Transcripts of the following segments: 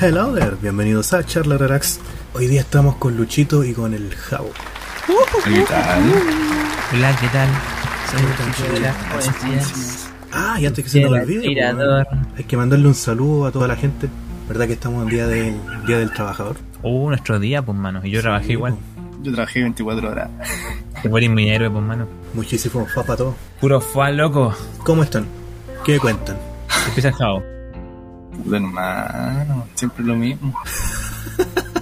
Hello there, bienvenidos a Charla Relax. Hoy día estamos con Luchito y con el Javo. ¿Qué tal? Hola, ¿qué tal? Soy Luchito de las Poesías. Ah, y antes que se nos olvide, hay que mandarle un saludo a toda la gente. ¿Verdad que estamos en día del Día del Trabajador? Uh, nuestro día, pues, mano. Y yo trabajé igual. pues, Yo trabajé 24 horas. Te eres mi héroe, pues, mano. Muchísimo fa para todos. Puro fue loco. ¿Cómo están? ¿Qué me cuentan? Empieza el jao. Puta hermano, siempre lo mismo.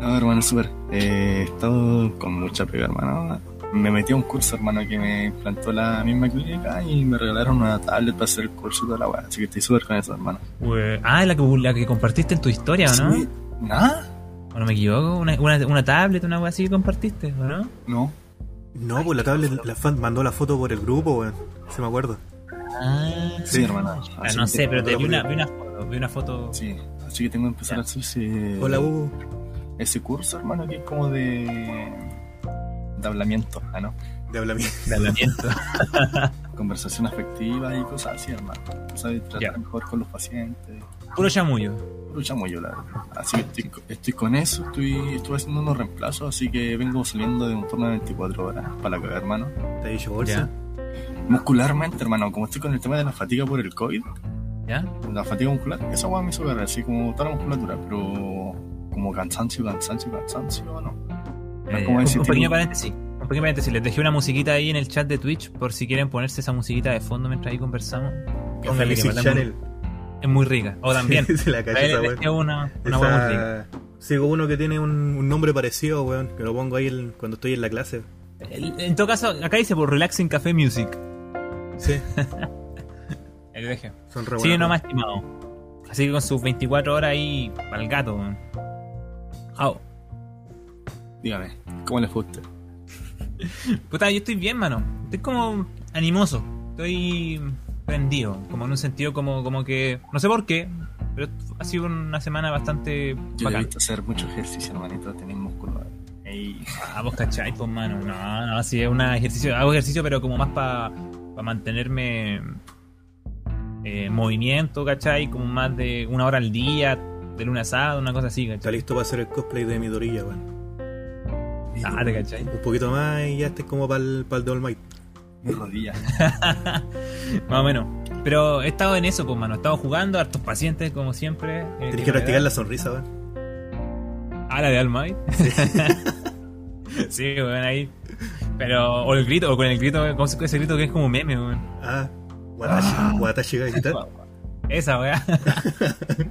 No, hermano, súper. Eh, he estado con mucha pega, hermano. Me metí a un curso, hermano, que me implantó la misma clínica y me regalaron una tablet para hacer el curso toda la weá. Así que estoy súper con eso, hermano. Ah, la que, la que compartiste en tu historia, ¿o no? Sí. ¿Nada? ¿O no me equivoco? Una, una, una tablet, una wea así que compartiste, ¿o no? No. No, pues la tablet, la fan mandó la foto por el grupo, weón. Se me acuerdo. Ah, Sí, hermano. Ah, no sé, pero te vi una, vi una foto. Vi una foto. Sí, así que tengo que empezar Ya. a hacer ese, Hola, Hugo. ese curso, hermano, que es como de. de hablamiento, ¿ah, ¿no? De hablamiento. de hablamiento. Conversación afectiva y cosas así, hermano. O sea, de tratar Ya. mejor con los pacientes. Puro chamullo. Lucha muy yo, la verdad. Así que estoy, estoy con eso, estoy, estuve haciendo unos reemplazos, así que vengo saliendo de un turno de 24 horas para la cagar, hermano. ¿Te ha dicho bolsa? Muscularmente, hermano, como estoy con el tema de la fatiga por el COVID, ¿Ya? la fatiga muscular, esa weá me hizo cagar, así como toda la musculatura, pero como cansancio, cansancio, cansancio, ¿no? No es Eh, como un, decir, un pequeño paréntesis. Un pequeño paréntesis. Les dejé una musiquita ahí en el chat de Twitch por si quieren ponerse esa musiquita de fondo mientras ahí conversamos. Póngale que Channel. Es muy rica. O también. Se la Ahí dejé una, una Esa- hueá muy rica. Sigo uno que tiene un, un nombre parecido, weón. Que lo pongo ahí el- cuando estoy en la clase. El- En todo caso, acá dice por Relaxing Café Music. Sí, Ahí lo dejé. son re Sí, buenas, nomás estimado. Así que con sus 24 horas ahí para el gato. Jao. Dígame, ¿cómo le fue a usted? Puta, yo estoy bien, mano. Estoy como animoso. Estoy prendido. Como en un sentido como, como que... No sé por qué. Pero ha sido una semana bastante Yo he visto hacer mucho ejercicio, hermanito, tener músculo. Ey, Ah, vos cachai, pues, mano. No, no, sí, es un ejercicio. Hago ejercicio, pero como más para mantenerme eh, en movimiento, cachai. Como más de una hora al día, de luna a sábado, una cosa así, Está cachai. listo para hacer el cosplay de Midorilla, weón. Ah, te cachai. Un poquito más y ya estés como para el, para el de All Might. mi rodilla. Más o menos. Pero he estado en eso, pues, mano. He estado jugando, hartos pacientes, como siempre. Eh, Tienes que practicar la sonrisa, weón. Ah, la de Almight. sí, weón, ahí. Pero, o el grito, o con el grito, ¿cómo se ese grito que es como meme, weón? Ah, Watashi, Watashi ga quitar. Esa, weá.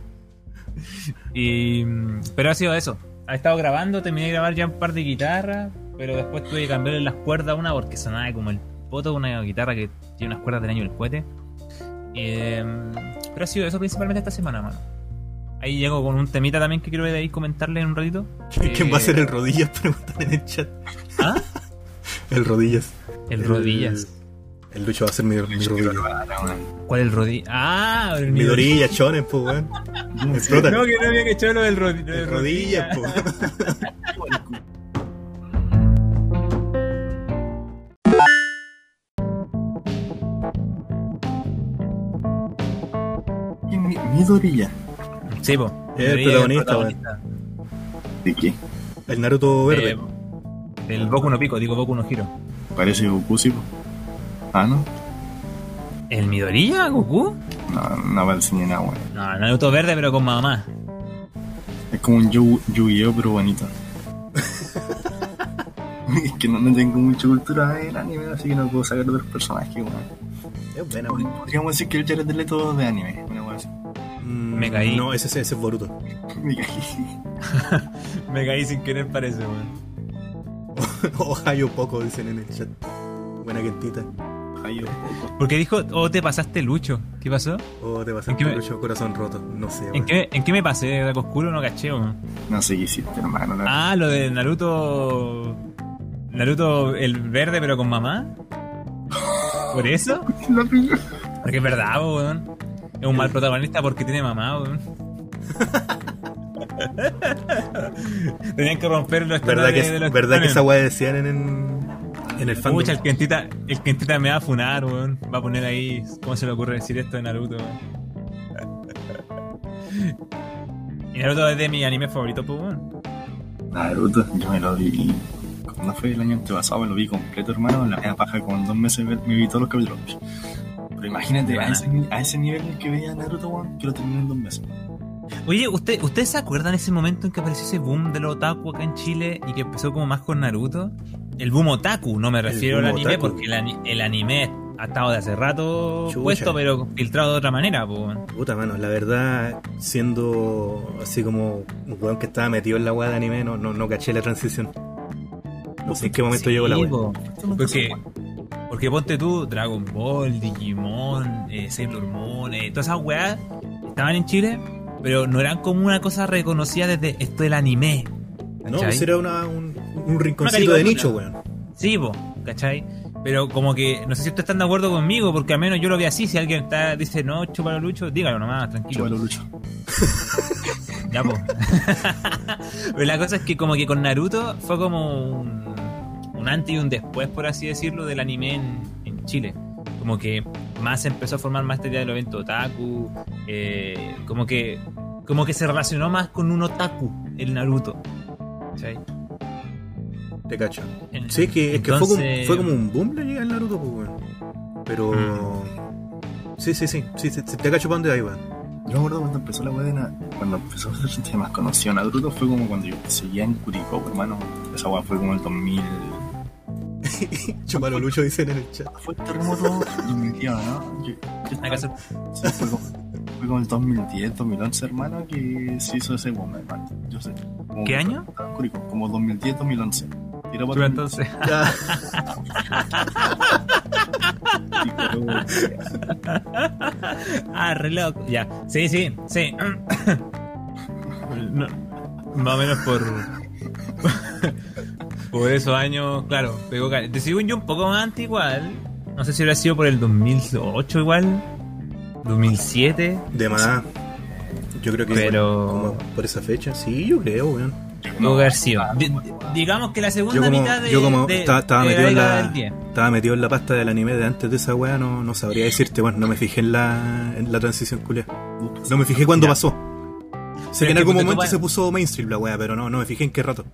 y, mm, pero ha sido eso. Ha estado grabando, terminé de grabar ya un par de guitarras, pero después tuve que cambiarle las cuerdas a una porque sonaba como el poto de una guitarra que tiene unas cuerdas del año del cohete. Eh, pero ha sido eso principalmente esta semana, mano. Ahí llego con un temita también que quiero de ahí comentarle en un ratito. ¿Quién va a Eh, ser el rodillas? Preguntan en el chat. ¿Ah? El rodillas. El rodillas. El Lucho va a ser mi, mi rodilla. ¿Cuál el rodillas? Ah, el Mi rodilla, chones, pues, weón. Explota. No, que no había hecho lo del El rodillas, pues. Y Sí, po. El Rodillas, protagonista, ¿De qué? El Naruto verde. Eh, el Boku no Pico, digo Boku no Hiro. Parece Goku, sí, po. Ah, ¿no? ¿El Midorilla, Goku? No, no parece ni nada, weón. No, Naruto verde, pero con mamá. Es como un Yu- Yu-Gi-Oh, pero bonito. es que no, no tengo mucha cultura en anime, así que no puedo sacar otros personajes, weón. Es buena, weón. Podríamos decir que el Jared Leto de anime, Me caí. No, ese, ese es Boruto. Me caí. Me caí sin querer, parece, weón. Ohio poco, dicen en el chat. Buena quentita. Ohio poco. Porque dijo, oh, te pasaste Lucho. ¿Qué pasó? O te ¿En pasaste me- Lucho corazón roto. No sé, ¿En weón. qué, ¿En qué me pasé? ¿Draco Oscuro no caché, weón? No sé qué hiciste, hermano. la- Ah, lo de Naruto. Naruto el verde, pero con mamá. ¿Por eso? Porque es verdad, weón. Es un mal protagonista porque tiene mamá, weón. Tenían que romper los ¿Verdad que, de los verdad que esa weá decían en, en, en el fandom? Pucha, el Kentita, el Kentita me va a funar, weón. Va a poner ahí. ¿Cómo se le ocurre decir esto de Naruto, weón? Y Naruto es de mi anime favorito, pues, weón. Naruto, yo me lo vi. Cuando fue el año antepasado, me lo vi completo, hermano. En la media paja, como en dos meses me me vi todos los capítulos. Pero imagínate, a ese, a ese nivel en el que veía Naruto, weón, que lo terminé en dos meses. Oye, ¿usted, ¿ustedes se acuerdan ese momento en que apareció ese boom de los otaku acá en Chile y que empezó como más con Naruto? El boom otaku, no me refiero al anime, otaku. porque el, ani- el anime ha estado de hace rato Chucha. puesto, pero filtrado de otra manera, pues. weón. Puta, mano, la verdad, siendo así como un weón que estaba metido en la weá de anime, no, no, no caché la transición. No sé en qué momento Sí, llegó la weá. Porque. Porque ponte tú, Dragon Ball, Digimon, eh, Sailor Moon, eh, todas esas weas estaban en Chile, pero no eran como una cosa reconocida desde esto del anime. No, pues era una, un, un rinconcito de nicho, weón. Sí, po, ¿cachai? Pero como que, no sé si ustedes están de acuerdo conmigo, porque al menos yo lo vi así, si alguien está, dice, no, chúpalo Lucho, dígalo nomás, tranquilo. Chúpalo, Lucho. Ya, po. Pero la cosa es que como que con Naruto fue como un, un antes y un después, por así decirlo, del anime en, en Chile. Como que más se empezó a formar más esta idea del evento otaku, eh, como que como que se relacionó más con un otaku, el Naruto. ¿Cachai? Te cacho. En- Sí, es que, es que fue, como, entonces- fue como un boom la llegada del Naruto, pues. Pero. Mm. Sí, sí, sí, sí, sí, te cacho para dónde ahí, weón. Yo me acuerdo cuando empezó la weá cuando empezó a ser gente más conocido Naruto fue como cuando yo seguía en Curicó, hermano. Esa weá fue como el 2000. Chumalo Lucho dicen en el chat. Fue el terremoto y mi tío, ¿no? Yo- yo Hay que hacer- Sí, fue como, fue como el 2010, 2011, hermano, que se hizo ese boom, hermano. Yo sé. Como ¿Qué año? Curicó, como 2010, 2011. Tira para entonces. Ah, re loco. Ya. Sí, sí, sí. No, más o menos por. Por esos años, claro. Pegó cal- Te sigo yo un poco más antes igual. No sé si hubiera sido por el 2008 igual. 2007. De más. Yo creo que Pero- como por esa fecha, sí, yo creo, weón. Haber sido. Di- digamos que la segunda Yo como, mitad de. yo como de- estaba, estaba de metido en la, del 10. estaba metido en la pasta del anime de antes de esa weá, no, no sabría decirte, bueno, no me fijé en la, en la transición culia. No me fijé cuándo pasó. Sé Pero que en algún momento se puso mainstream la weá, pero no, no me fijé en qué rato.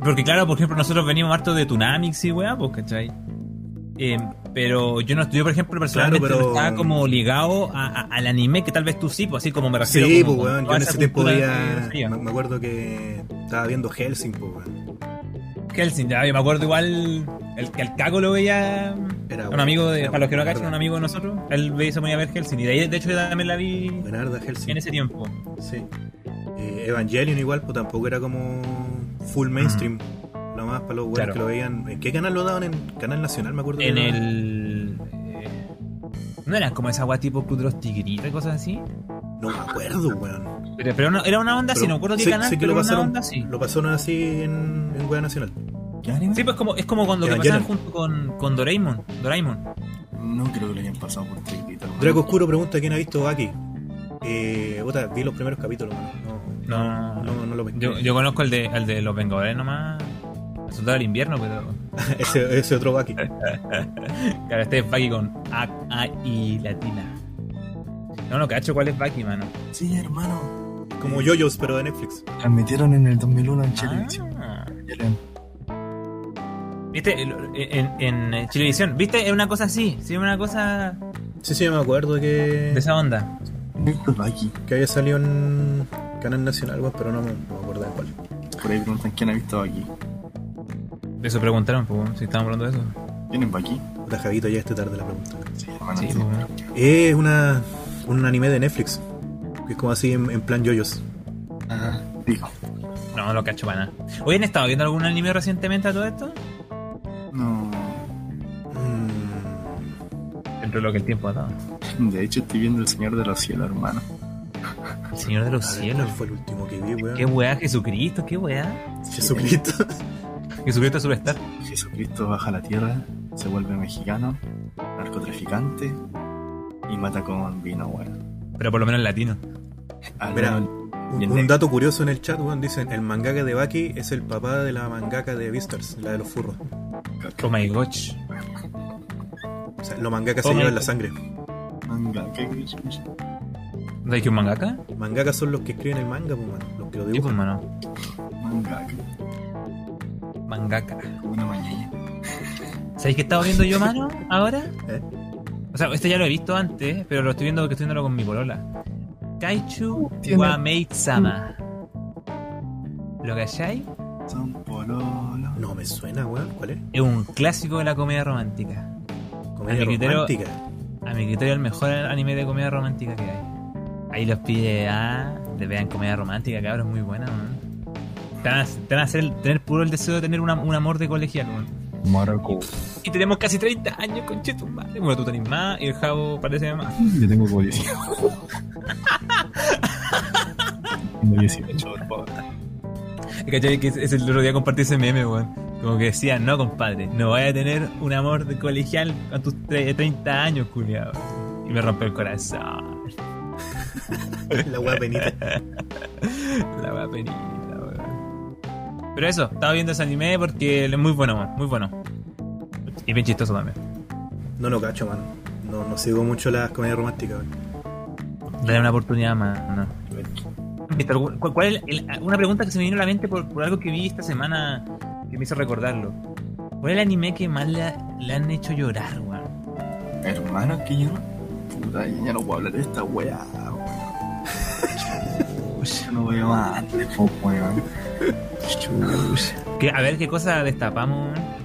Porque claro, por ejemplo, nosotros venimos harto de Tunamix y weá, pues, ¿cachai? Eh, pero yo no estudio, por ejemplo, personalmente Claro, pero- no estaba como ligado a- a- al anime que tal vez tú sí, pues así como me refiero Sí, como pues weón, yo en ese tiempo veía, me, acuerdo que estaba viendo Helsing, pues weón. Helsing, ya, yo me acuerdo igual el que el Caco lo veía Era un amigo de, era para los que no cachan, un amigo de nosotros, él veía se ponía a ver Helsing y de ahí de hecho yo también la vi Helsing. en ese tiempo. Sí. Eh, Evangelion igual, pues tampoco era como full mainstream. Nomás para los weones Claro. que lo veían. ¿En qué canal lo daban? En Canal Nacional, me acuerdo. En lo- el eh, no eran como esa agua tipo Club de los Tigritos y cosas así. No me acuerdo, weón. Pero, pero no- era una onda así, no me acuerdo qué sé- canal, sé que pero lo era una pasaron, onda así. lo pasaron así en, en Wea Nacional. Sí, pues como, es como cuando Evangelion. pasaban junto con, con Doraemon. Doraemon. No creo que lo hayan pasado por hermano. Draco Oscuro pregunta quién ha visto Baki. Eh, puta, vi los primeros capítulos, mano. No, No, no, no lo pesqué. yo, yo conozco el de, el de los Vengadores nomás. El soldado del invierno, pero. ese, ese otro Baki. Claro, este es Baki con A, A y latina. No, no cacho cuál es Baki, mano. Sí, hermano. Como Yoyos, pero de Netflix. Transmitieron en el 2001 en Chilevisión. Ah. Chilevisión. ¿Viste? En, en, en Chilevisión. ¿Viste? Es una cosa así. Sí, es una cosa Sí, sí, me acuerdo de que, esa onda. Que había salido en Canal Nacional, weón, pero no me, no me acuerdo de cuál. Por ahí preguntan quién ha visto aquí. De eso preguntaron, pues, si estábamos hablando de eso. ¿Quién es aquí? Puta, Javito, ya este tarde la pregunta. Sí, hermano. Sí, sí. pues. Es una, un anime de Netflix. Que es como así en, en plan yoyos. Ajá. Digo. No, no lo cacho para nada. Oye, ¿han estado viendo algún anime recientemente a todo esto? No. Mm, Dentro de lo que el tiempo ha dado. De hecho, estoy viendo El Señor de los Cielos, hermano. Señor de los Cielos. ¿Cuál fue el último que vi, weón? ¿Qué weá? Jesucristo, qué weá. Jesucristo. Jesucristo Superstar. Jesucristo baja a la tierra, se vuelve mexicano, narcotraficante y mata con vino, weón. Pero por lo menos en latino. Al Mira, menos- Un, dato curioso en el chat, weón, dicen, el mangaka de Baki es el papá de la mangaka de Beastars, la de los furros. Oh my gosh. O sea, los mangakas Oh se llevan la sangre. Manga, ¿qué crees? ¿No hay que un mangaka? Mangakas son los que escriben el manga, pues, mano, los que lo pues, dibujan. mano. Manga, Mangaka. como una mañana. ¿Sabéis qué estaba viendo yo, mano, ahora? ¿Eh? O sea, este ya lo he visto antes, pero lo estoy viendo porque estoy viéndolo con mi polola. Kaichu Tiene- wa Maid-sama. ¿Lo cacháis? Son pololo. No me suena, weón. ¿Cuál es? Es un clásico de la comedia romántica. Comedia A mi criterio- romántica. A mi criterio, el mejor anime de comedia romántica que hay. Ahí los pide a. Le vean comedia romántica, cabrón, es muy buena, man. Te van a, te van a hacer tener puro el deseo de tener una- un amor de colegial, man. Maraco. Y tenemos casi 30 años, conchetumare. Bueno, tú tenés más y el jabo parece más. Yo tengo como 18. Tengo 18, por favor. ¿Cachai? Que es el otro día compartí ese meme, weón. Como que decía, no, compadre, no vaya a tener un amor de colegial a tus tre- 30 años, culiado. Y me rompe el corazón. la weá penita. La wea penita, weón. Pero eso, estaba viendo ese anime porque es muy bueno, weón, muy bueno. Y bien chistoso también. No lo cacho, mano. No, no sigo mucho las comedias románticas, weón. Dale una oportunidad más, no. ¿Viste algún- cu- ¿Cuál es el- una pregunta que se me vino a la mente por, por algo que vi esta semana que me hizo recordarlo? ¿Cuál es el anime que más le, le han hecho llorar, weón? Hermano, que yo. Puta, ya no puedo hablar de esta weá, no veo más de poco, weón. Chucha. ¿Qué- a ver qué cosa destapamos, weón?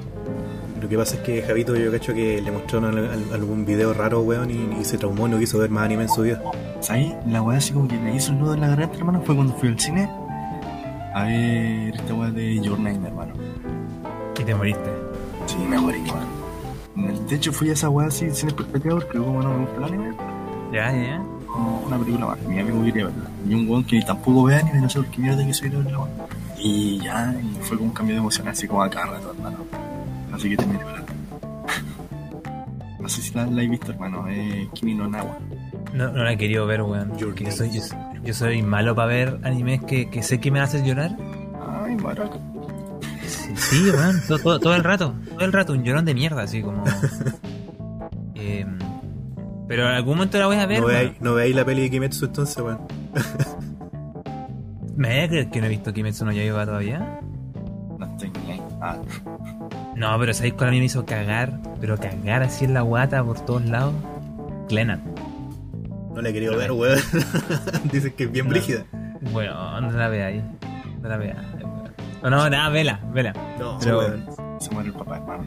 Lo que pasa es que Javito yo cacho que le mostraron al- al- algún video raro, weón, y, y se traumó y no quiso ver más anime en su vida. ¿Sabes? La weá así como que me hizo un nudo en la garganta, hermano, fue cuando fui al cine a ver esta weá de Your Name, hermano. Y te moriste. Sí, me morí, weón. De hecho, fui a esa weá así sin expectativa porque como no me gusta el anime, Ya, ya. Como una película más. Mi amigo quería verla. Y un weón que tampoco ve anime, no sé por qué mierda que soy de verla, weón. Y ya, y fue como un cambio de emoción así como a cada rato, hermano. Así que terminé hablando. No sé si la, la he visto, hermano. Eh, Kimi no Nawa. No, no la he querido ver, weón. Yo soy, yo, yo soy malo para ver animes que, que sé que me hacen llorar. Ay, maraca. Sí, sí, weón. Todo, todo, todo el rato. Todo el rato. Un llorón de mierda, así como. Pero en algún momento la voy a ver. No veáis, no veáis la peli de Kimetsu entonces, weón. ¿Me voy a creer que no he visto Kimetsu no Yaiba todavía? No estoy ni ahí. Ah, No, pero ¿sabéis cuál a mí me hizo cagar? Pero cagar así en la guata por todos lados. Glennan. No la he querido ver, weón. Dicen que es bien No. brígida. Bueno, no la veáis. No la veáis. No, no, nada, vela, vela. No, Pero- se muere el papá, hermano.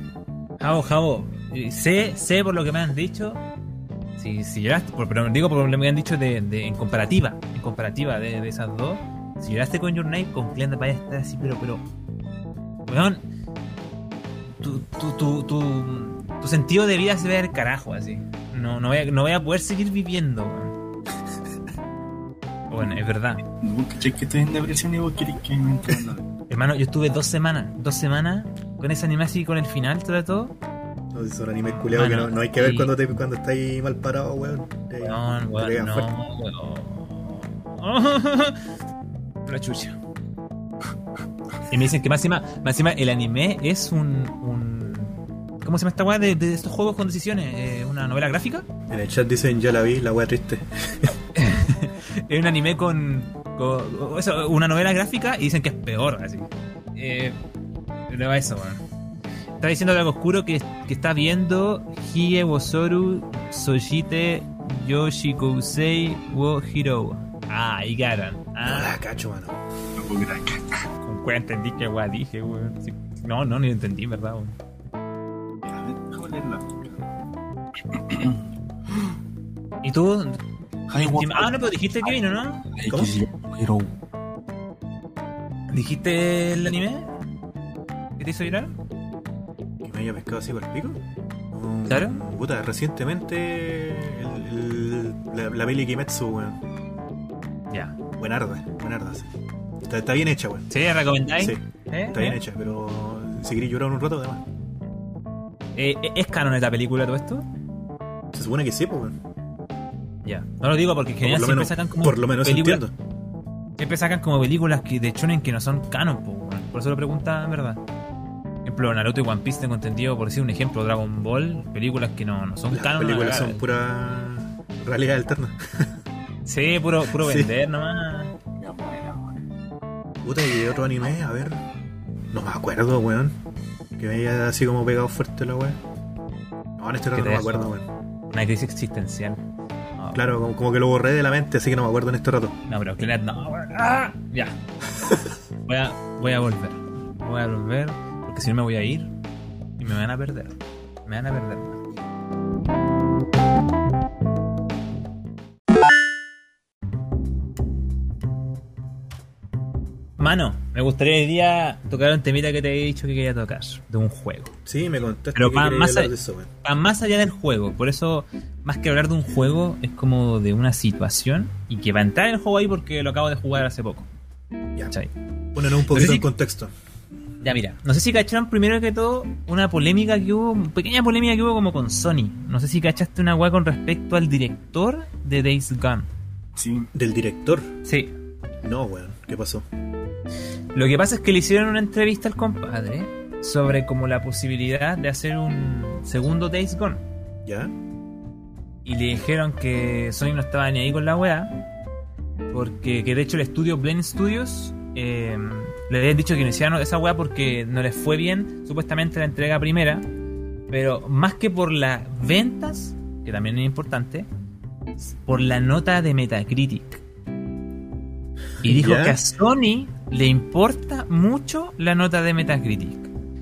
Javo, Javo, eh, sé, sé por lo que me han dicho. Si, si lloraste, pero digo por lo que me han dicho de, de- en comparativa, en comparativa de, de esas dos. Si lloraste con Your Name, con Glenn vaya a estar así, pero, pero. Weón, tu, tu, tu, tu, tu sentido de vida se ve al carajo así. No, no, voy a, no voy a poder seguir viviendo, weón. Bueno, es verdad. Vos que estoy en depresión y vos querés que me Hermano, yo estuve dos semanas, dos semanas con ese anime así, con el final, todo, todo. No, son animes culiados que no, no hay que ver cuando, te, cuando estáis mal parado, weón. Te- No, weón, no, weón. La chucha. Y me dicen que más encima, más encima el anime es un, un ¿Cómo se llama esta weá de, de estos juegos con decisiones? Eh, ¿Una novela gráfica? En el chat dicen, ya la vi, la weá triste. Es un anime con, con- eso, una novela gráfica y dicen que es peor, así. Eh, pero eso, weón. Está diciendo algo oscuro que, que está viendo Hie Wosoru Sojite Yoshikousei wo Hiro. Ah, y Garan. No Ah, la cacho, mano. No puedo creer con cuál entendí que weá dije, weón. Sí. No, no, ni lo entendí, ¿verdad, weón? A ver, déjame leerla. ¿Y tú? Ah, no, pero dijiste que vino, ¿no? ¿Cómo? Hero. ¿Dijiste el anime? ¿Que te hizo llorar? ¿Que me haya pescado así por el pico? Um, ¿Claro? Puta, recientemente el- el- la, la peli Kimetsu, weón. Ya. Buenarda, buenarda. sí. Está, está bien hecha, weón. ¿Sí? ¿Recomendáis? Sí, ¿Eh? está bien ¿Eh? hecha, pero si queréis llorar un rato, además. Eh, ¿Es canon esta película todo esto? Se supone que sí, pues, weón. Ya. No lo digo porque en general siempre menos, sacan como por lo menos películas, entiendo. siempre sacan como películas que de shonen que no son canon, po, weón. por eso lo pregunta en verdad. Ejemplo, Naruto y One Piece tengo entendido, por decir un ejemplo, Dragon Ball, películas que no, no son Las canon. películas son pura realidad alterna. Sí, puro, puro Sí. vender nomás. Puta, y otro anime, a ver. No me acuerdo, weón. Que me haya así como pegado fuerte la weón. No, en este rato no me acuerdo, weón. Una crisis existencial. No, Claro, como, como que lo borré de la mente, así que no me acuerdo en este rato. No, pero Clannad no. weón. ¡Ah! Ya. Voy a, voy a volver. Voy a volver porque si no me voy a ir y me van a perder. Me van a perder. Mano, me gustaría hoy día tocar un temita que te he dicho que quería tocar, de un juego. Sí, me contaste Pero que más allá- de eso, más allá del juego, por eso, más que hablar de un juego, es como de una situación y que va a entrar en el juego ahí porque lo acabo de jugar hace poco. Ya, ponerlo un poquito sí- en contexto. Ya mira, no sé si cacharon primero que todo una polémica que hubo, pequeña polémica que hubo como con Sony. No sé si cachaste una weá con respecto al director de Days Gone. Sí, ¿Del director? Sí. No, weón. ¿Qué pasó? Lo que pasa es que le hicieron una entrevista al compadre sobre como la posibilidad de hacer un segundo Days Gone. ¿Ya? Y le dijeron que Sony no estaba ni ahí con la weá. Porque que de hecho el estudio Blend Studios eh, le habían dicho que no hicieran esa weá porque no les fue bien supuestamente la entrega primera. Pero más que por las ventas, que también es importante, por la nota de Metacritic. Y dijo que a Sony le importa mucho la nota de Metacritic.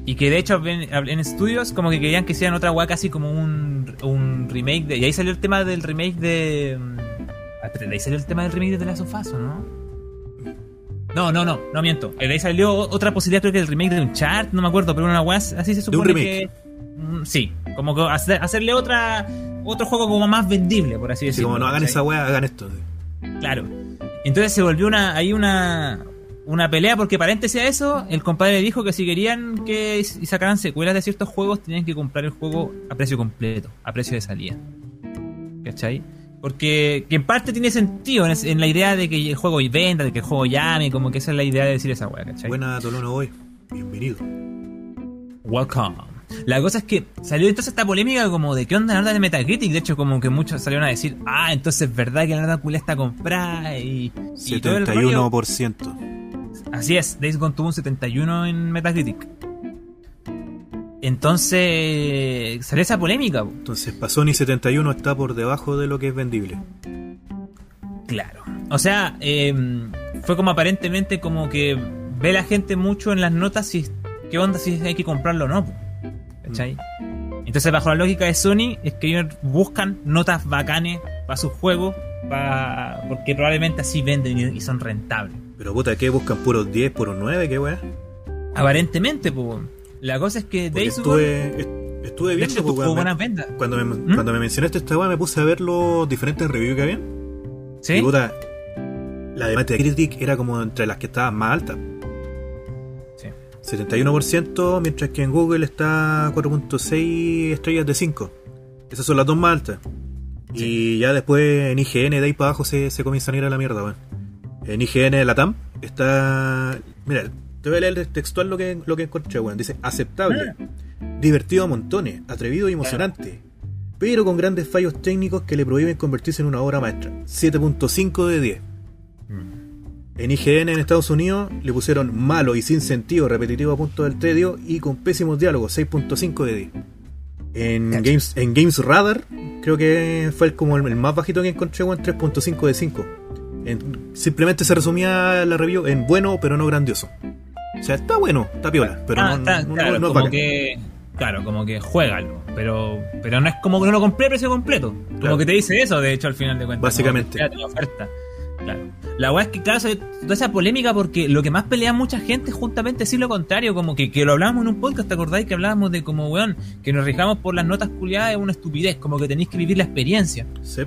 Y que de hecho en, en Studios como que querían que hicieran otra weá casi como un, un remake de... Y ahí salió el tema del remake de... mm, ah, ahí salió el tema del remake de The Last of Us, ¿o no? No, no, no, no miento. De ahí salió otra posibilidad, creo que el remake de un chart, no me acuerdo, pero una weá así se supone remake. que... mm, Sí, como que hacer- hacerle otra otro juego como más vendible, por así decirlo. como no hagan esa weá, hagan esto. sí. Claro. Entonces se volvió una, ahí una, una pelea porque paréntesis a eso, el compadre dijo que si querían que sacaran secuelas de ciertos juegos, tenían que comprar el juego a precio completo, a precio de salida. ¿Cachai? Porque que en parte tiene sentido en, la idea de que el juego venda, de que el juego llame, como que esa es la idea de decir esa wea, ¿cachai? Buena Tolono hoy. Bienvenido. Welcome. La cosa es que salió entonces esta polémica como de qué onda la nota de Metacritic. De hecho, como que muchos salieron a decir, ah, entonces es verdad que la nota culia está comprada y, y todo el. 71%. Así es, Days Gone tuvo un 71 en Metacritic. Entonces salió esa polémica. po. Entonces, para Sony 71 está por debajo de lo que es vendible. Claro. O sea, eh, fue como aparentemente como que ve la gente mucho en las notas si qué onda si hay que comprarlo o no. ¿Cachai? Entonces, bajo la lógica de Sony, es que ellos buscan notas bacanes para sus juegos, pa- porque probablemente así venden y, son rentables. Pero puta, ¿qué buscan? ¿Puros 10, puros 9? ¿Qué weá? Aparentemente, po. La cosa es que Days estuve, est- estuve viendo, hecho, pues, tuvo weón, buenas me- ventas. cuando, me, ¿Mm? cuando me mencionaste esta weá me puse a ver los diferentes reviews que habían. ¿Sí? Y puta, la de Metacritic era como entre las que estaban más altas. Sí. 71%, mientras que en Google está 4.6 estrellas de 5. Esas son las dos más altas. Y ya después en IGN de ahí para abajo se, se comienzan a ir a la mierda, weón. En IGN Latam está. Mira, te voy a leer textual lo que, lo que encontré, weón. Dice aceptable, divertido a montones, atrevido y emocionante. Pero con grandes fallos técnicos que le prohíben convertirse en una obra maestra. 7.5 de 10. En IGN en Estados Unidos le pusieron malo y sin sentido, repetitivo a punto del tedio y con pésimos diálogos, 6.5 de 10. En. Games, en Games Radar, creo que fue como el, más bajito que encontré, weón, 3.5 de 5. En- simplemente se resumía la review en bueno, pero no grandioso. O sea, está bueno, está piola, pero Ah, no, está- no- no- claro, no es como que claro, como que juégalo, pero pero no es como que no lo compré a precio completo. Como Claro. que te dice eso, de hecho, al final de cuentas. Básicamente. la oferta. Claro. la weá es que, claro, toda esa polémica porque lo que más pelea mucha gente es justamente decir lo contrario, como que, que lo hablábamos en un podcast, ¿te acordáis? Que hablábamos de como, weón, que nos rijamos por las notas culiadas es una estupidez, como que tenéis que vivir la experiencia, Sí.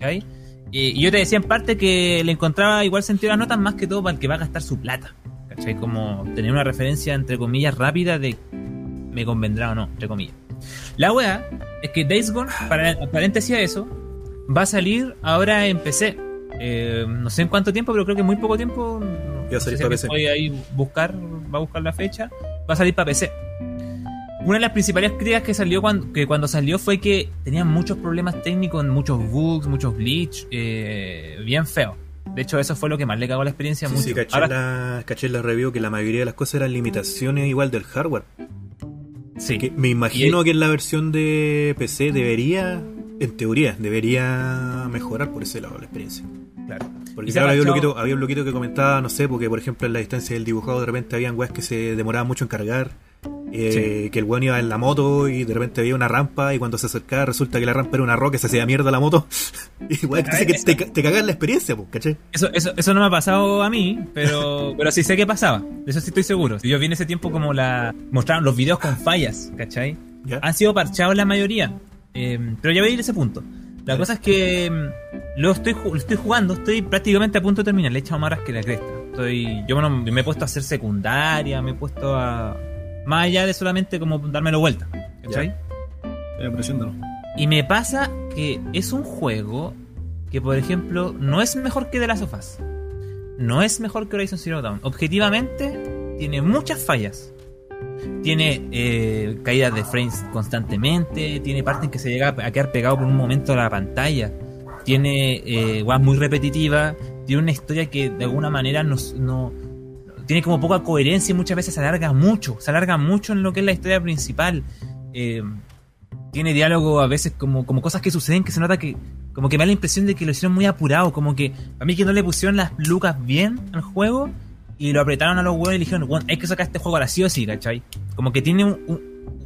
¿cachai? Y, y yo te decía en parte que le encontraba igual sentido a las notas más que todo para el que va a gastar su plata, ¿cachai? Como tener una referencia, entre comillas, rápida de me convendrá o no, entre comillas. La weá es que Days Gone, para paréntesis a eso, va a salir ahora en PC. Eh, no sé en cuánto tiempo, pero creo que muy poco tiempo. No va a salir sé si para alguien PC. puede ahí buscar, va a buscar la fecha. Va a salir para PC. Una de las principales críticas que salió cuando, que cuando salió fue que tenía muchos problemas técnicos, muchos bugs, muchos glitch, eh, bien feo. De hecho, eso fue lo que más le cagó la experiencia Sí, mucho. sí, caché, Ahora- la, caché en la review que la mayoría de las cosas eran limitaciones igual del hardware. sí. Que me imagino que en la versión de PC debería, en teoría, debería mejorar por ese lado la experiencia. claro. Porque claro, ha había un, bloquito, había un bloquito que comentaba, no sé, porque por ejemplo en la distancia del dibujado de repente habían weas que se demoraban mucho en cargar. Eh, Que el weón iba en la moto y de repente había una rampa y cuando se acercaba resulta que la rampa era una roca y se hacía mierda la moto. y weón, que, te, te cagas la experiencia, pues, ¿caché? Eso, eso, eso no me ha pasado a mí, pero, pero sí sé que pasaba. De eso sí estoy seguro. Yo vi en ese tiempo como la. mostraron los videos con fallas, ¿cachai? ¿Ya? Han sido parchados la mayoría. Eh, pero ya voy a ir a ese punto. La cosa es que mm, lo estoy, lo estoy jugando, estoy prácticamente a punto de terminar. Le he echado más horas que la cresta. Estoy, yo bueno, me he puesto a hacer secundaria, me he puesto a. Más allá de solamente como dármelo vuelta. ¿Cachai? Y me pasa que es un juego que, por ejemplo, no es mejor que The Last of Us. No es mejor que Horizon Zero Dawn. Objetivamente, tiene muchas fallas. Tiene eh, caídas de frames constantemente. Tiene partes en que se llega a quedar pegado por un momento a la pantalla. Tiene eh, muy repetitivas. Tiene una historia que de alguna manera nos, no, tiene como poca coherencia y muchas veces se alarga mucho. Se alarga mucho en lo que es la historia principal. Eh, tiene diálogo a veces como, como cosas que suceden que se nota que como que me da la impresión de que lo hicieron muy apurado, como que a mí que no le pusieron las lucas bien al juego y lo apretaron a los huevos y le dijeron, bueno, hay que sacar este juego a la sí o sí, ¿cachai? Como que tiene un, un-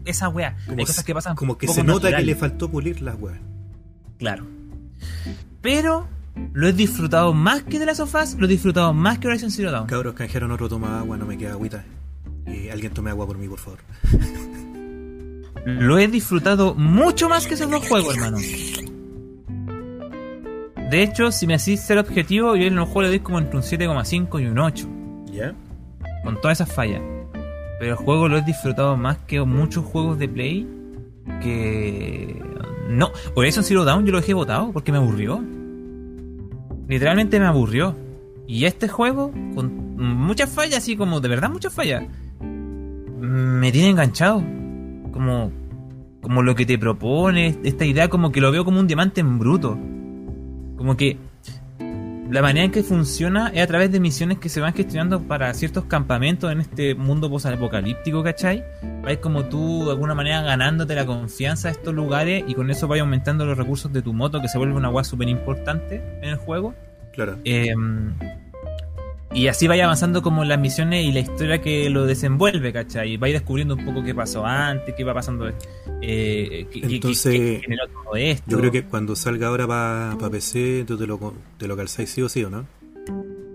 esa wea, hay cosas que pasan Como que se nota que le faltó pulir las weas. Claro. Pero lo he disfrutado más que de las sofás, lo he disfrutado más que Horizon Zero Dawn. Cabros canjearon otro toma agua, no me queda agüita. Eh, alguien tome agua por mí, por favor. Lo he disfrutado mucho más que esos dos juegos, hermano. De hecho, si me hacís ser objetivo, yo en el juego le doy como entre un 7,5 y un 8. ¿Ya? Con todas esas fallas. Pero el juego lo he disfrutado más que muchos juegos de Play. Que. No, Horizon Zero Dawn yo lo dejé botado porque me aburrió. Literalmente me aburrió. Y este juego, con muchas fallas, así como de verdad muchas fallas, me tiene enganchado. Como, como lo que te propone, esta idea como que lo veo como un diamante en bruto. Como que la manera en que funciona es a través de misiones que se van gestionando para ciertos campamentos en este mundo post-apocalíptico, ¿cachai? Vais como tú, de alguna manera, ganándote la confianza de estos lugares y con eso vais aumentando los recursos de tu moto, que se vuelve una guay súper importante en el juego. Claro. Eh, y así vaya avanzando como las misiones y la historia que lo desenvuelve, ¿cachai? Vais descubriendo un poco qué pasó antes, qué va pasando, eh, qué- qué- Entonces, qué- qué generó todo esto. Yo creo que cuando salga ahora para PC, tú te lo, te lo calzáis sí o sí, ¿o no?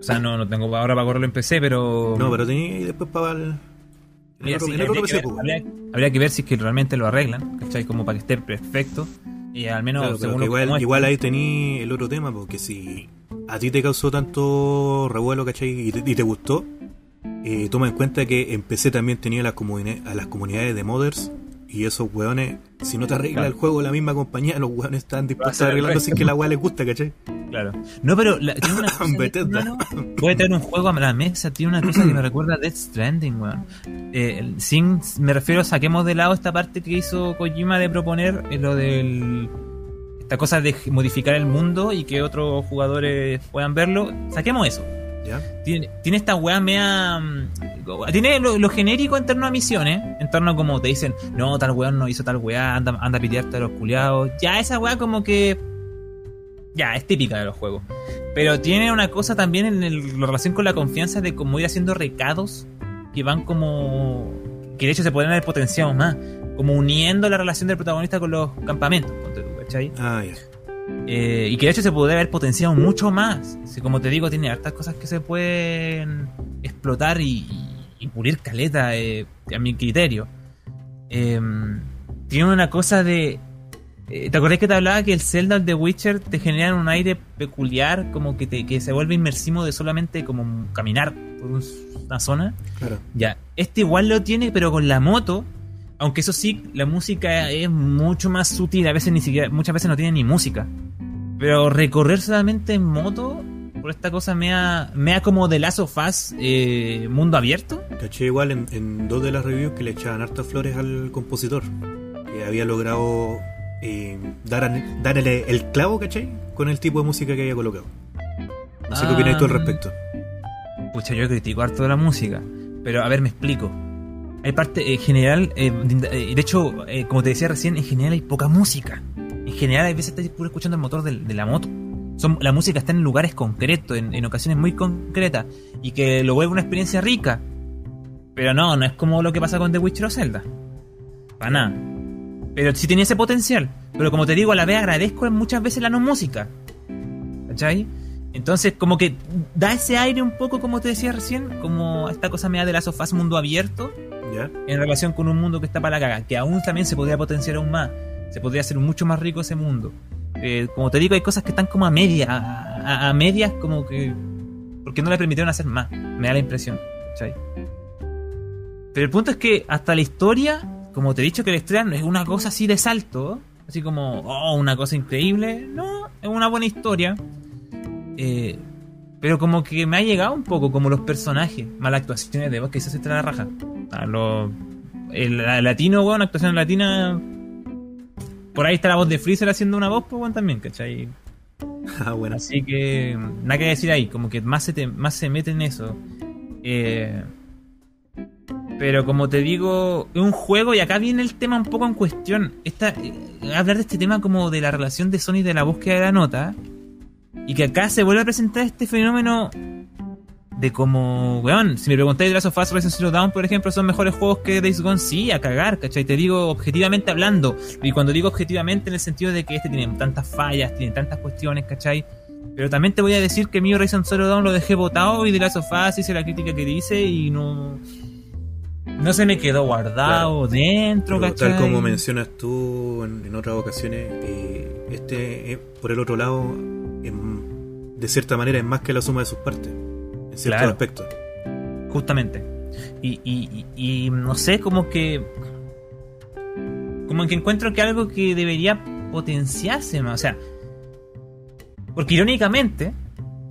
O sea, no, no tengo ahora para correrlo en PC, pero... No, pero tenéis después para el. Mira, sí, habría, que ver, pues, habría- habría que ver si es que realmente lo arreglan, ¿cachai? Como para que esté perfecto. Y al menos, Claro, según igual, igual ahí tení el otro tema, porque si a ti te causó tanto revuelo, ¿cachai? Y te, y te gustó, eh, toma en cuenta que en PC también tenía las a las comunidades de modders y esos weones, si no te arregla Claro. el juego la misma compañía, los weones están dispuestos a el arreglarlo sin que la weá les gusta, ¿cachai? Claro. No, pero la- tiene una cosa, hermano, Voy a un juego a la mesa, tiene una cosa que me recuerda a Death Stranding, weón. Eh, sin, me refiero, saquemos de lado esta parte que hizo Kojima de proponer eh, lo del. Esta cosa de modificar el mundo y que otros jugadores puedan verlo. Saquemos eso. ¿Ya? Tiene, tiene esta weá mea. mm, Tiene lo, lo genérico en torno a misiones. En torno a como te dicen, no, tal weón no hizo tal weá, anda, anda a pitearte a los culiados. Ya, esa weá como que. Ya, es típica de los juegos. Pero tiene una cosa también en el- la relación con la confianza de como ir haciendo recados que van como. que de hecho se pueden haber potenciado más. Como uniendo la relación del protagonista con los campamentos. ¿cachai? Ah, ya. Eh, y que de hecho se podría haber potenciado mucho más. Si, como te digo, tiene hartas cosas que se pueden explotar y, y- y pulir caleta, eh, a mi criterio. Eh, tiene una cosa de. eh, ¿Te acordás que te hablaba que el Zelda el The Witcher te generan un aire peculiar, como que, te, que se vuelve inmersivo de solamente como caminar por un- una zona? Claro. Ya, este igual lo tiene, pero con la moto. Aunque eso sí, la música es mucho más sutil. A veces ni siquiera, muchas veces no tiene ni música. Pero recorrer solamente en moto, por esta cosa me ha, me ha como de Lazo Faz eh, mundo abierto. Caché igual en, en dos de las reviews que le echaban hartas flores al compositor. Que había logrado eh, dar, an- dar el, clavo, ¿cachai? Con el tipo de música que había colocado. No sé qué Ah. opinas tú al respecto. Pucha, yo critico harto de la música. Pero a ver, me explico. Hay parte, en general, eh, de de hecho, eh, como te decía recién, en general hay poca música. En general, hay veces estás puro escuchando el motor de, la moto. Son, la música está en lugares concretos, en, ocasiones muy concretas, y que lo vuelve una experiencia rica. Pero no, no es como lo que pasa con The Witcher o Zelda. Para nada. Pero sí tenía ese potencial. Pero como te digo, a la vez agradezco muchas veces la no música. ¿Cachai? Entonces, como que da ese aire un poco, como te decía recién, como esta cosa me da de la sofás mundo abierto En relación con un mundo que está para la caga, que aún también se podría potenciar aún más, se podría hacer mucho más rico ese mundo. Eh, como te digo, hay cosas que están como a medias, a, a- medias como que... porque no le permitieron hacer más, me da la impresión. ¿cachai? Pero el punto es que hasta la historia, como te he dicho que la historia no es una cosa así de salto, así como, oh, una cosa increíble, no, es una buena historia. Eh, pero como que me ha llegado un poco como los personajes, malas actuaciones de voz que se te la raja. A lo- el, la- latino, weón, actuación latina. Por ahí está la voz de Freezer haciendo una voz, pues, weón, también, ¿cachai? Ah, bueno. Así que nada que decir ahí, como que más se, te- más se mete en eso. Eh, pero como te digo, es un juego y acá viene el tema un poco en cuestión. Esta, eh, hablar de este tema como de la relación de Sony de la búsqueda de la nota. Y que acá se vuelve a presentar este fenómeno de como, weón, si me preguntáis de Last of Us Horizon Zero Dawn, por ejemplo, son mejores juegos que Days Gone, sí, a cagar, ¿cachai? Te digo objetivamente hablando. Y cuando digo objetivamente en el sentido de que este tiene tantas fallas, tiene tantas cuestiones, ¿cachai? Pero también te voy a decir que mi Horizon Zero Dawn lo dejé botado y de Last of Us hice la crítica que dice y no... No se me quedó guardado dentro, Pero ¿cachai? tal como mencionas tú en, en otras ocasiones, eh, este, eh, por el otro lado, em, de cierta manera es más que la suma de sus partes, en ciertos Claro. aspectos. Justamente. Y, y, y- y no sé, como que. Como que encuentro que algo que debería potenciarse más. O sea. Porque irónicamente,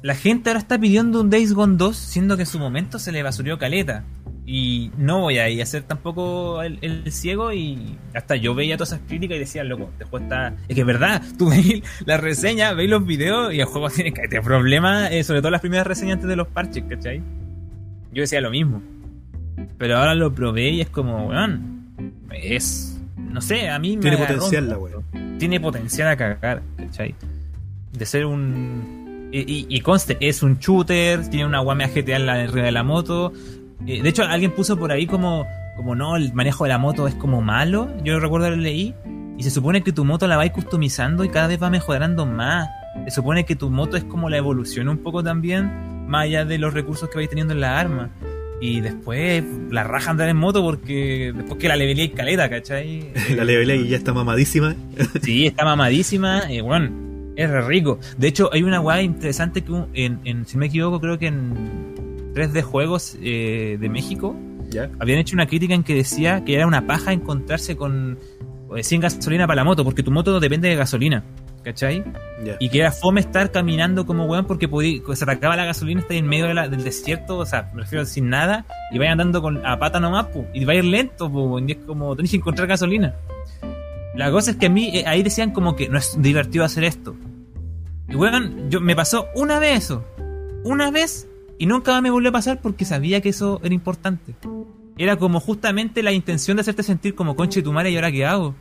la gente ahora está pidiendo un Days Gone 2, siendo que en su momento se le basurió caleta. Y no voy a ir a ser tampoco el, el ciego y hasta yo veía todas esas críticas y decía, loco, este juego está... Es que es verdad, tú veis la reseña, veis los videos y el juego tiene que problemas, eh, sobre todo las primeras reseñas antes de los parches, ¿cachai? Yo decía lo mismo. Pero ahora lo probé y es como, weón, es... No sé, a mí me Tiene potencial la weón. Tiene potencial a cagar, ¿cachai? De ser un... Y, y- y conste, es un shooter, tiene una guamea GTA en la arriba de la moto. Eh, de hecho, alguien puso por ahí como, como no, el manejo de la moto es como malo. Yo recuerdo lo leí. Y se supone que tu moto la vais customizando y cada vez va mejorando más. Se supone que tu moto es como la evolución un poco también, más allá de los recursos que vais teniendo en la arma. Y después la raja andar en moto porque después que la levelé y caleta, ¿cachai? La levelé y ya está mamadísima. Sí, está mamadísima. Eh, bueno, es re rico. De hecho, hay una weá interesante que en- si me equivoco, creo que en 3D Juegos eh, de México ¿Ya? habían hecho una crítica en que decía que era una paja encontrarse con eh, sin gasolina para la moto, porque tu moto no depende de gasolina. ¿Cachai? Ya. Y que era fome estar caminando como weón porque podí- se te acaba la gasolina, estás en medio de la- del desierto, o sea, me refiero sin nada, y vais andando con, a pata nomás, pu, y vais a ir lento, pu, y es como tenés que encontrar gasolina. La cosa es que a mí eh, ahí decían como que no es divertido hacer esto. Y weón, yo, me pasó una vez eso. Una vez y nunca más me volvió a pasar porque sabía que eso era importante. Era como justamente la intención de hacerte sentir como conche tu madre y ahora qué hago.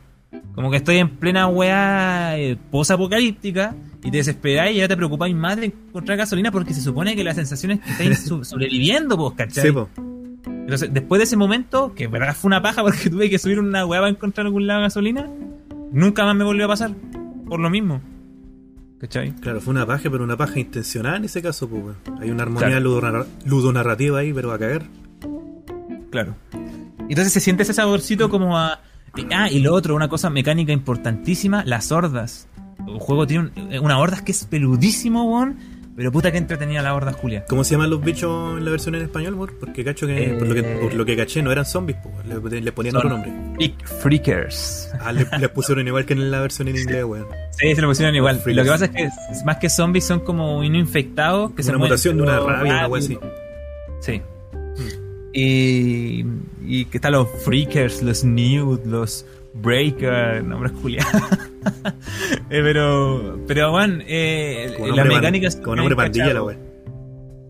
Como que estoy en plena weá eh, post-apocalíptica y te desesperáis y ya te preocupáis más de encontrar gasolina porque se supone que la sensación es que estáis so- sobreviviendo, pues, ¿cachai? Sí, po. Entonces, después de ese momento, que en verdad fue una paja porque tuve que subir una weá para encontrar algún lado de gasolina, nunca más me volvió a pasar. Por lo mismo. ¿Cachai? Claro, fue una paja, pero una paja intencional en ese caso, pues. Hay una armonía Claro. ludonarra- ludonarrativa ahí, pero a caer. Claro. Entonces se siente ese saborcito como a. Ah, y lo otro, una cosa mecánica importantísima, las hordas. El juego tiene un- una horda que es peludísimo, weón. Pero puta que entretenida la horda, Julia. ¿Cómo se llaman los bichos en la versión en español, weón? Porque cacho que, por, lo que, por lo que caché, no eran zombies, weón. le, le ponían otro nombre. Big Freakers. Ah, le, les pusieron igual que en la versión en inglés, weón. Sí, se lo pusieron igual. Freakers. Lo que pasa es que más que zombies son como infectados que se Una mutación de una rabia, una rápido. así. Sí. Y, y que están los Freakers, los Nude, los Breaker, nombres culiados. Eh, pero, pero, bueno, eh, la mecánica es como nombre pandilla, la weón.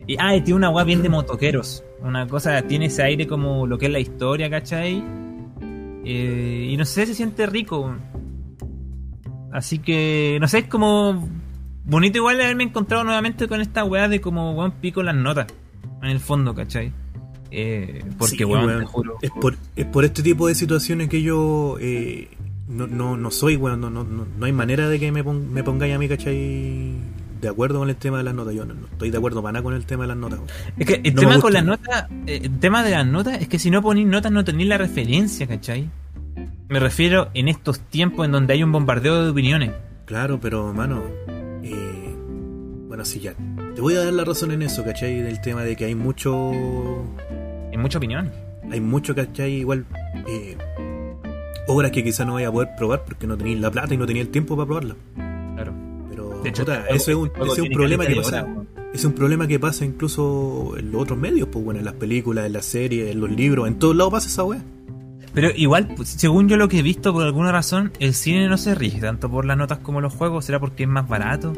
Y, ah, y tiene una weá bien de motoqueros. Una cosa, tiene ese aire como lo que es la historia, ¿cachai? Eh, y no sé, se siente rico. Así que, no sé, es como bonito igual haberme encontrado nuevamente con esta weá de como weón pico las notas. En el fondo, ¿cachai? Eh, porque Sí, weón, weón. te juro. Es por, es por este tipo de situaciones que yo eh, no, no, no soy, weón. No, no, no, hay manera de que me, pon- me pongáis a mí, ¿cachai? De acuerdo con el tema de las notas. Yo no, estoy de acuerdo para nada con el tema de las notas. weón. Es que el tema con las notas, eh, el tema de las notas es que si no ponéis notas no tenéis la referencia, ¿cachai? Me refiero en estos tiempos en donde hay un bombardeo de opiniones. Claro, pero, mano. eh, bueno, sí, ya. Te voy a dar la razón en eso, ¿cachai? Del tema de que hay mucho. Hay mucha opinión. Hay mucho, ¿cachai? Igual. eh, obras que quizás no vaya a poder probar porque no tenéis la plata y no tenía el tiempo para probarlas. Claro. Pero, De hecho, puta, el eso es un, ese es un problema que pasa. Es un problema que pasa incluso en los otros medios, pues bueno, en las películas, en las series, en los libros, en todos lados pasa esa weá. Pero igual, pues, según yo lo que he visto, por alguna razón, el cine no se rige tanto por las notas como los juegos. ¿Será porque es más barato?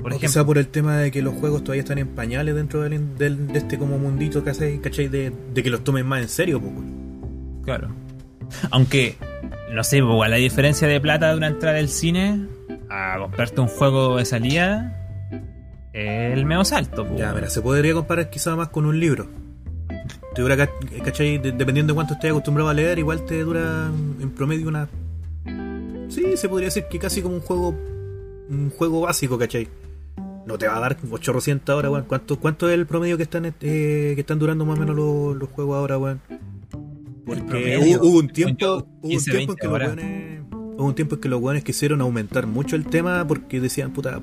Por O ejemplo, quizá por el tema de que los juegos todavía están en pañales dentro del, del- de este como mundito, ¿cachai? ¿cachai? De, de que los tomen más en serio, weón. claro. Aunque, no sé, igual la diferencia de plata de una entrada del cine a comprarte un juego de salida es el medio salto. pues. Ya, mira, se podría comparar quizá más con un libro. Te dura, ca- ¿cachai? De- dependiendo de cuánto estés acostumbrado a leer, igual te dura en promedio una... Sí, se podría decir que casi como un juego un juego básico, ¿cachai? No te va a dar 800 horas, weón. ¿Cuánto, ¿Cuánto es el promedio que están eh, que están durando más o menos los, los juegos ahora, weón? Porque hubo, hubo un tiempo, hubo un 15, tiempo en 20 que los weones, hubo un tiempo en que los weones quisieron aumentar mucho el tema porque decían, puta,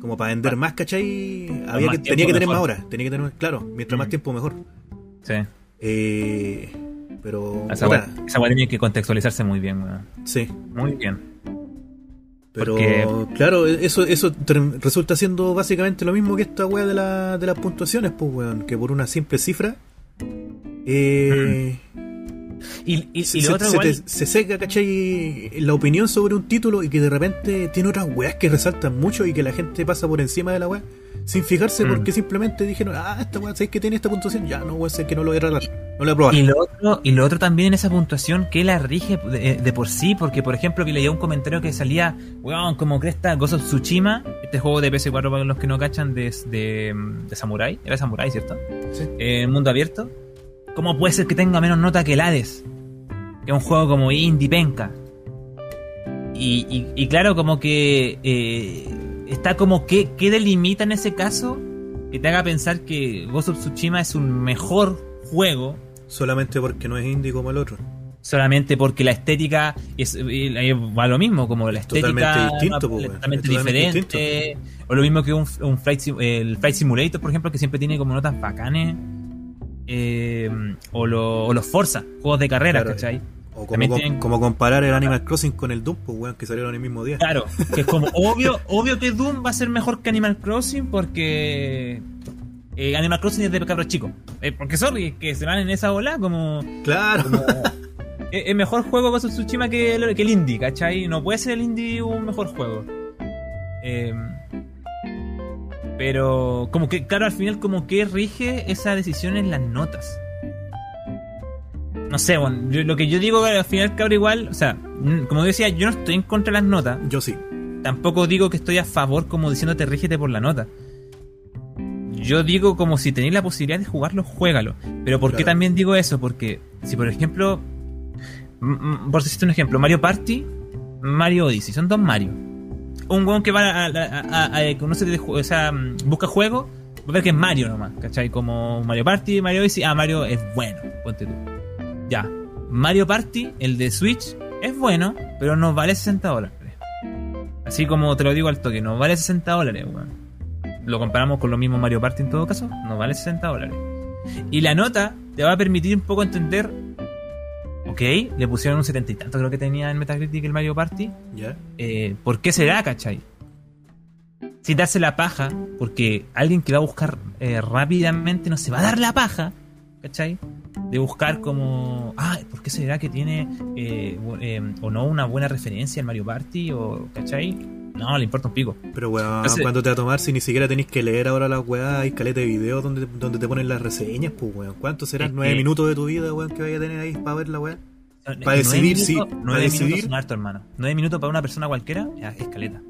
como para vender más, ¿cachai? Había más que, tenía que tener mejor. más horas, tenía que tener, claro, mientras más Mm. tiempo mejor. Sí. Eh, pero, Esa weá tiene que contextualizarse muy bien, weón. sí, Muy bien. Pero Porque- claro, eso eso ter- resulta siendo básicamente lo mismo que esta weá de, la, de las puntuaciones, pues, weón, que por una simple cifra, eh, Y, y, se, y lo se- otro se igual, te- se seca, ¿cachai? La opinión sobre un título y que de repente tiene otras weas que resaltan mucho y que la gente pasa por encima de la wea sin fijarse Mm. porque simplemente dijeron, ah, esta wea, ¿sabes que tiene esta puntuación? Ya, no, weón, sé que no lo voy a no lo voy a probar. Y lo otro, y lo otro también en esa puntuación que la rige de, de por sí, porque por ejemplo que leía un comentario que salía, weón, como cresta Ghost of Tsushima, este juego de PS4 para los que no cachan de, de, de Samurai, era Samurai, ¿cierto? Sí. Eh, mundo abierto. ¿Cómo puede ser que tenga menos nota que el Hades? Que es un juego como indie penca. Y, y, y claro, como que eh, está como que, que delimita en ese caso que te haga pensar que Ghost of Tsushima es un mejor juego Solamente porque no es indie como el otro. solamente porque la estética es eh, va lo mismo como la estética Totalmente distinto, es pues, totalmente Es totalmente diferente o lo mismo que un, un flight, el flight simulator por ejemplo que siempre tiene como notas bacanes eh, o, lo- o los Forza juegos de carrera Claro. ¿cachai? O como, tienen- como comparar el Animal Crossing con el Doom, pues, weón, que salieron el mismo día. claro que es como obvio obvio que Doom va a ser mejor que Animal Crossing porque eh, Animal Crossing es de cabros chicos Eh, porque sorry que se van en esa ola como Claro. es es mejor juego Ghost of Tsushima que el, que el indie, ¿cachai? No puede ser el indie un mejor juego. Eh, pero como que, claro, al final como que rige esa decisión en las notas. No sé, bueno, yo- lo que yo digo al final, cabrón, igual, o sea, como decía, yo no estoy en contra de las notas. Yo sí. Tampoco digo que estoy a favor como diciéndote rígete por la nota. Yo digo como si tenéis la posibilidad de jugarlo, juégalo. Pero ¿por qué también digo eso? Porque si por ejemplo, por decirte un ejemplo, Mario Party, Mario Odyssey, son dos Mario. un weón que va a, a, a- a- conoce de o sea, mm, busca juego, va a ver que es Mario nomás, ¿cachai? Como Mario Party, Mario Odyssey, ah, Mario es bueno, ponte tú. Ya. Mario Party, el de Switch, es bueno, pero no vale 60 dólares. Así como te lo digo al toque, no vale 60 dólares, weón. Lo comparamos con lo mismo Mario Party en todo caso, no vale 60 dólares. Y la nota te va a permitir un poco entender. Ok, le pusieron un 70 y tanto, creo que tenía en Metacritic el Mario Party. ¿Ya? Eh, ¿Por qué será, cachai? Sin darse la paja, porque alguien que va a buscar eh, rápidamente no se va a dar la paja, ¿cachai? De buscar como, ah, ¿por qué será que tiene eh, eh, o no una buena referencia en Mario Party? O, ¿cachai? No, le importa un pico. Pero weón, Entonces- ¿cuánto te va a tomar si ni siquiera tenéis que leer ahora las weas? Hay caleta de videos donde, donde te ponen las reseñas, pues weón. ¿Cuánto serán Es nueve que- minutos de tu vida, weón, que vaya a tener ahí para ver la wea? Para Nueve decidir si- minutos- para Nueve decidir- minutos son harto, hermano. Nueve minutos para una persona cualquiera, ya, escaleta.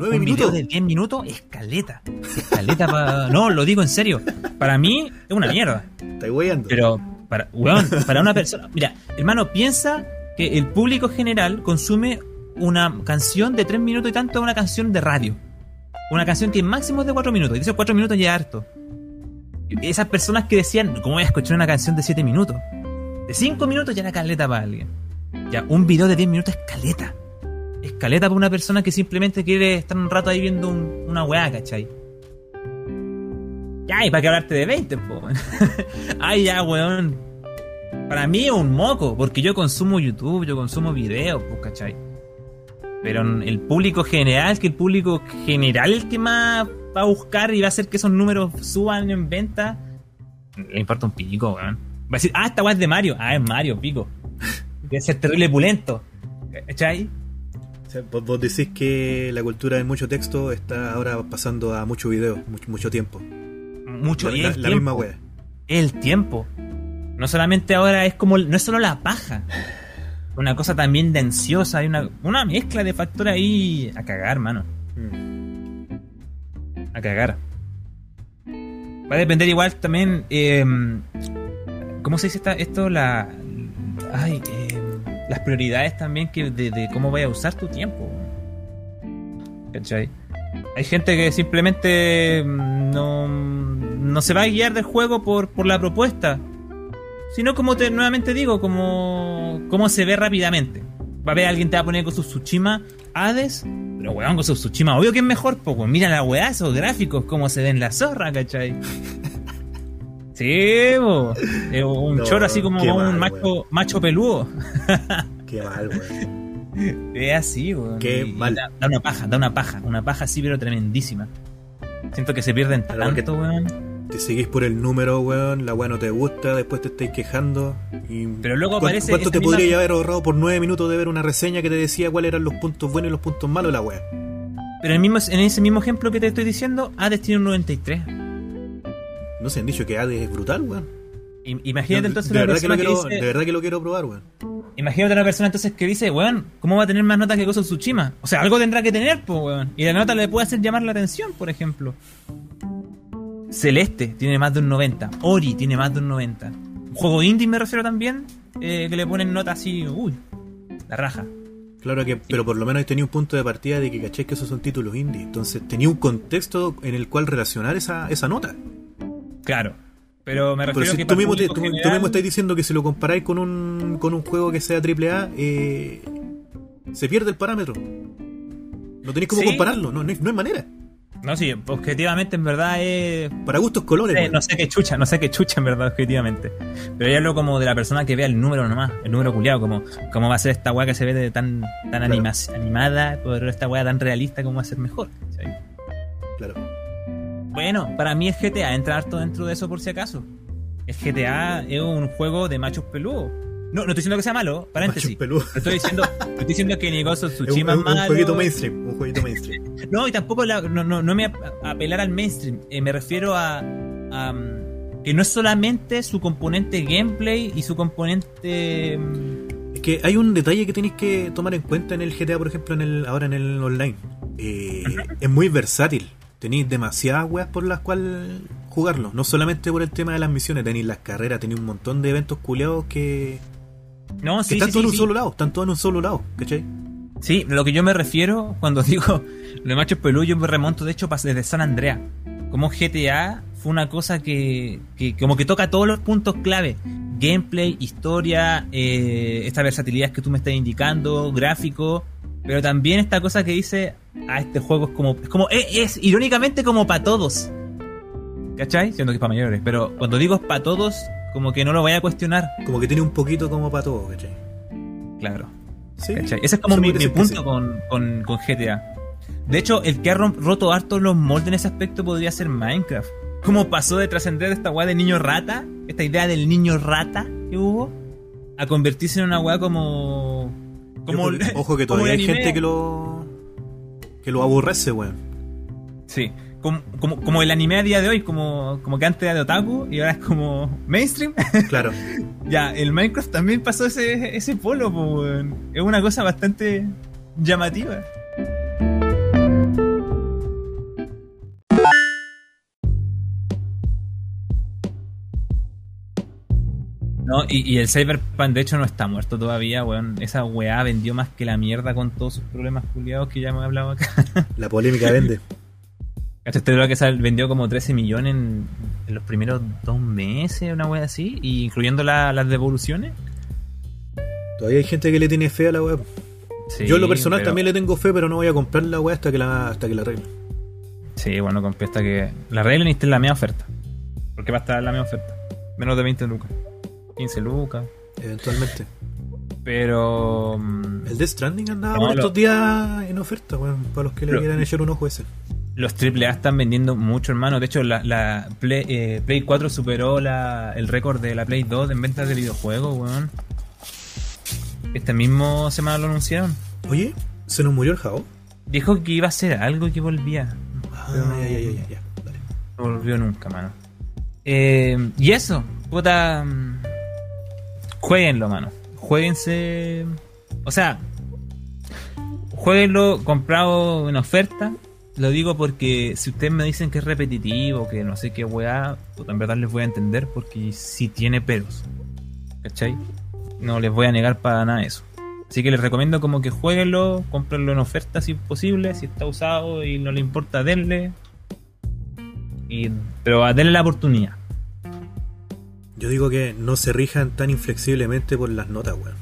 ¿Nueve un minutos? video de 10 minutos, escaleta. Escaleta para... No, lo digo en serio. Para mí es una mierda. Estáis weyando. Pero, para, weón, para una persona. Mira, hermano, piensa que el público general consume una canción de 3 minutos y tanto una canción de radio. Una canción que máximo es de 4 minutos. Y esos 4 minutos ya es harto. Esas personas que decían, ¿cómo voy a escuchar una canción de 7 minutos? De 5 minutos ya era caleta para alguien. Ya, un video de 10 minutos es caleta. Es caleta para una persona que simplemente quiere estar un rato ahí viendo un- una weá, ¿cachai? Ya, y para que hablarte de 20, po. Ay, ya, weón. Para mí es un moco, porque yo consumo YouTube, yo consumo videos, pues, ¿cachai? Pero el público general, que el público general el que más va a buscar y va a hacer que esos números suban en venta, le importa un pico, weón. Va a decir, ah, esta weá es de Mario. Ah, es Mario, pico. Debe ser terrible pulento. ¿Cachai? O sea, vos, vos decís que la cultura de mucho texto está ahora pasando a mucho video, mucho, mucho tiempo. Mucho la, y la- tiempo. misma wea. el tiempo. No solamente ahora es como, no es solo la paja. Una cosa también de ansiosa, hay una, una mezcla de factores ahí a cagar, mano. Mm. A cagar. Va a depender igual también, eh, ¿cómo se dice esta- esto? La, ay, eh, las prioridades también que de, cómo vayas a usar tu tiempo. ¿Cachai? Hay gente que simplemente mm, no, no se va a guiar del juego por, por la propuesta, sino como te nuevamente digo, como, como se ve rápidamente. Va a ver alguien te va a poner con su Tsushima Hades, pero weón, con su Tsushima, obvio que es mejor, weón, mira la weá, esos gráficos, cómo se ven la zorra, ¿cachai? Sí, po. Es un No, choro así como un macho, macho peludo. Qué mal, weón. Es así, weón. Qué Y- mal. Da, da una paja, da una paja. Una paja así, pero tremendísima. Siento que se pierden Pero tanto, weón. Te seguís por el número, weón, la weá no te gusta, después te estáis quejando. Y Pero luego ¿Cuánto- aparece ¿Cuánto te misma- podría haber ahorrado por nueve minutos de ver una reseña que te decía cuáles eran los puntos buenos y los puntos malos de la weá? Pero en, el mismo, en ese mismo ejemplo que te estoy diciendo, Hades tiene un 93. No se han dicho que Hades es brutal, weón. Imagínate entonces de una verdad que lo persona que, quiero, dice. de verdad que lo quiero probar, weón. Imagínate una persona entonces que dice, weón, ¿cómo va a tener más notas que of Tsushima? O sea, algo tendrá que tener, pues, weón. Y la nota le puede hacer llamar la atención, por ejemplo. Celeste tiene más de un 90. Ori tiene más de un 90. Un juego indie me refiero también, eh, que le ponen nota así, uy, la raja. Claro que, pero por lo menos tenía un punto de partida de que caché que esos son títulos indie. Entonces tenía un contexto en el cual relacionar esa, esa nota. Claro. Pero me Pero refiero si que tú mismo, te- tú estás diciendo que si lo comparáis con un, con un juego que sea AAA, eh, se pierde el parámetro. No tenéis cómo Sí. compararlo, no, no, hay- no hay manera. No, sí, objetivamente en verdad es... Para gustos colores. Eh, no sé qué chucha, no sé qué chucha en verdad, objetivamente. Pero ya hablo como de la persona que vea el número nomás, el número culiado, como cómo va a ser esta weá que se ve de tan, tan anima- animada, pero esta weá tan realista, cómo va a ser mejor. Bueno, para mí el GTA entra harto dentro de eso por si acaso. El GTA es un juego de machos peludos. No, no estoy diciendo que sea malo, paréntesis. Machos peludos. No estoy diciendo, estoy diciendo que ni Ghost of Es un, Tsushima es es un- un malo. jueguito mainstream. Un jueguito mainstream. No, y tampoco la- no, no, no me ap- apelar al mainstream. Eh, me refiero a, a, mm, que no es solamente su componente gameplay y su componente. mm, Es que hay un detalle que tenéis que tomar en cuenta en el GTA, por ejemplo, en el ahora en el online. Eh, es muy versátil. Tenéis demasiadas weas por las cuales jugarlo. No solamente por el tema de las misiones, tenéis las carreras, tenéis un montón de eventos culeados que, No, que sí, están sí, todos sí, en un solo lado, están todos en un solo lado, ¿cachai? Sí, lo que yo me refiero cuando digo de machos peludos, yo me remonto de hecho desde San Andreas. Como GTA fue una cosa que, que como que toca todos los puntos clave. Gameplay, historia, eh, esta versatilidad que tú me estás indicando, gráfico, pero también esta cosa que dice, ah, este juego es como, es como, es, es irónicamente como para todos. ¿Cachai? Siendo que es para mayores, pero cuando digo es para todos, como que no lo voy a cuestionar. Como que tiene un poquito como para todo, ¿cachai? Claro. Sí. ¿Cachai? Ese es como mi, punto sí. con, con, con GTA. De hecho, el que ha roto harto los moldes en ese aspecto podría ser Minecraft. Como pasó de trascender de esta weá de niño rata, esta idea del niño rata que hubo, a convertirse en una weá como. Como Ojo, ojo que todavía hay gente que lo. que lo aborrece, weón. Sí. Como, como, como el anime a día de hoy, como, como que antes era de otaku y ahora es como mainstream. Claro. ya, el Minecraft también pasó ese, ese polo, po, weón. Es una cosa bastante llamativa. No, y, y el Cyberpunk de hecho no está muerto todavía, weón. Esa weá vendió más que la mierda con todos sus problemas culiados que ya hemos hablado acá. La polémica vende. ¿Cachaste lo que vendió como 13 millones en, en los primeros dos meses, una wea así? Y incluyendo la- las devoluciones. Todavía hay gente que le tiene fe a la web. Sí, Yo en lo personal pero- también le tengo fe, pero no voy a comprar la web hasta que la hasta que la arregle. Sí, bueno, compré hasta que la regla y esté en la media oferta. Porque va a estar en la media oferta. Menos de 20 lucas. 15 lucas. Eventualmente. Pero. mm, El Death Stranding andaba No, por lo- estos días en oferta, weón. Para los que le Lo- quieran echar un ojo ese. Los AAA están vendiendo mucho, hermano. De hecho, la, la Play, eh, Play 4 superó la, el récord de la Play 2 en ventas de videojuegos, weón. Este mismo semana lo anunciaron. Oye, ¿se nos murió el Jao? Dijo que iba a hacer algo que volvía. Ah, ya, ya, ya, ya, ya. Dale. No volvió nunca, mano. Eh, y eso, puta. Jueguenlo, mano. Jueguense. O sea, jueguenlo comprado en oferta. Lo digo porque si ustedes me dicen que es repetitivo, que no sé qué weá, puta, en verdad les voy a entender porque sí tiene peros. ¿Cachai? No les voy a negar para nada eso. Así que les recomiendo como que jueguenlo, cómprenlo en oferta si es posible, si está usado y no le importa, denle. Y, pero denle la oportunidad. Yo digo que no se rijan tan inflexiblemente por las notas, weón.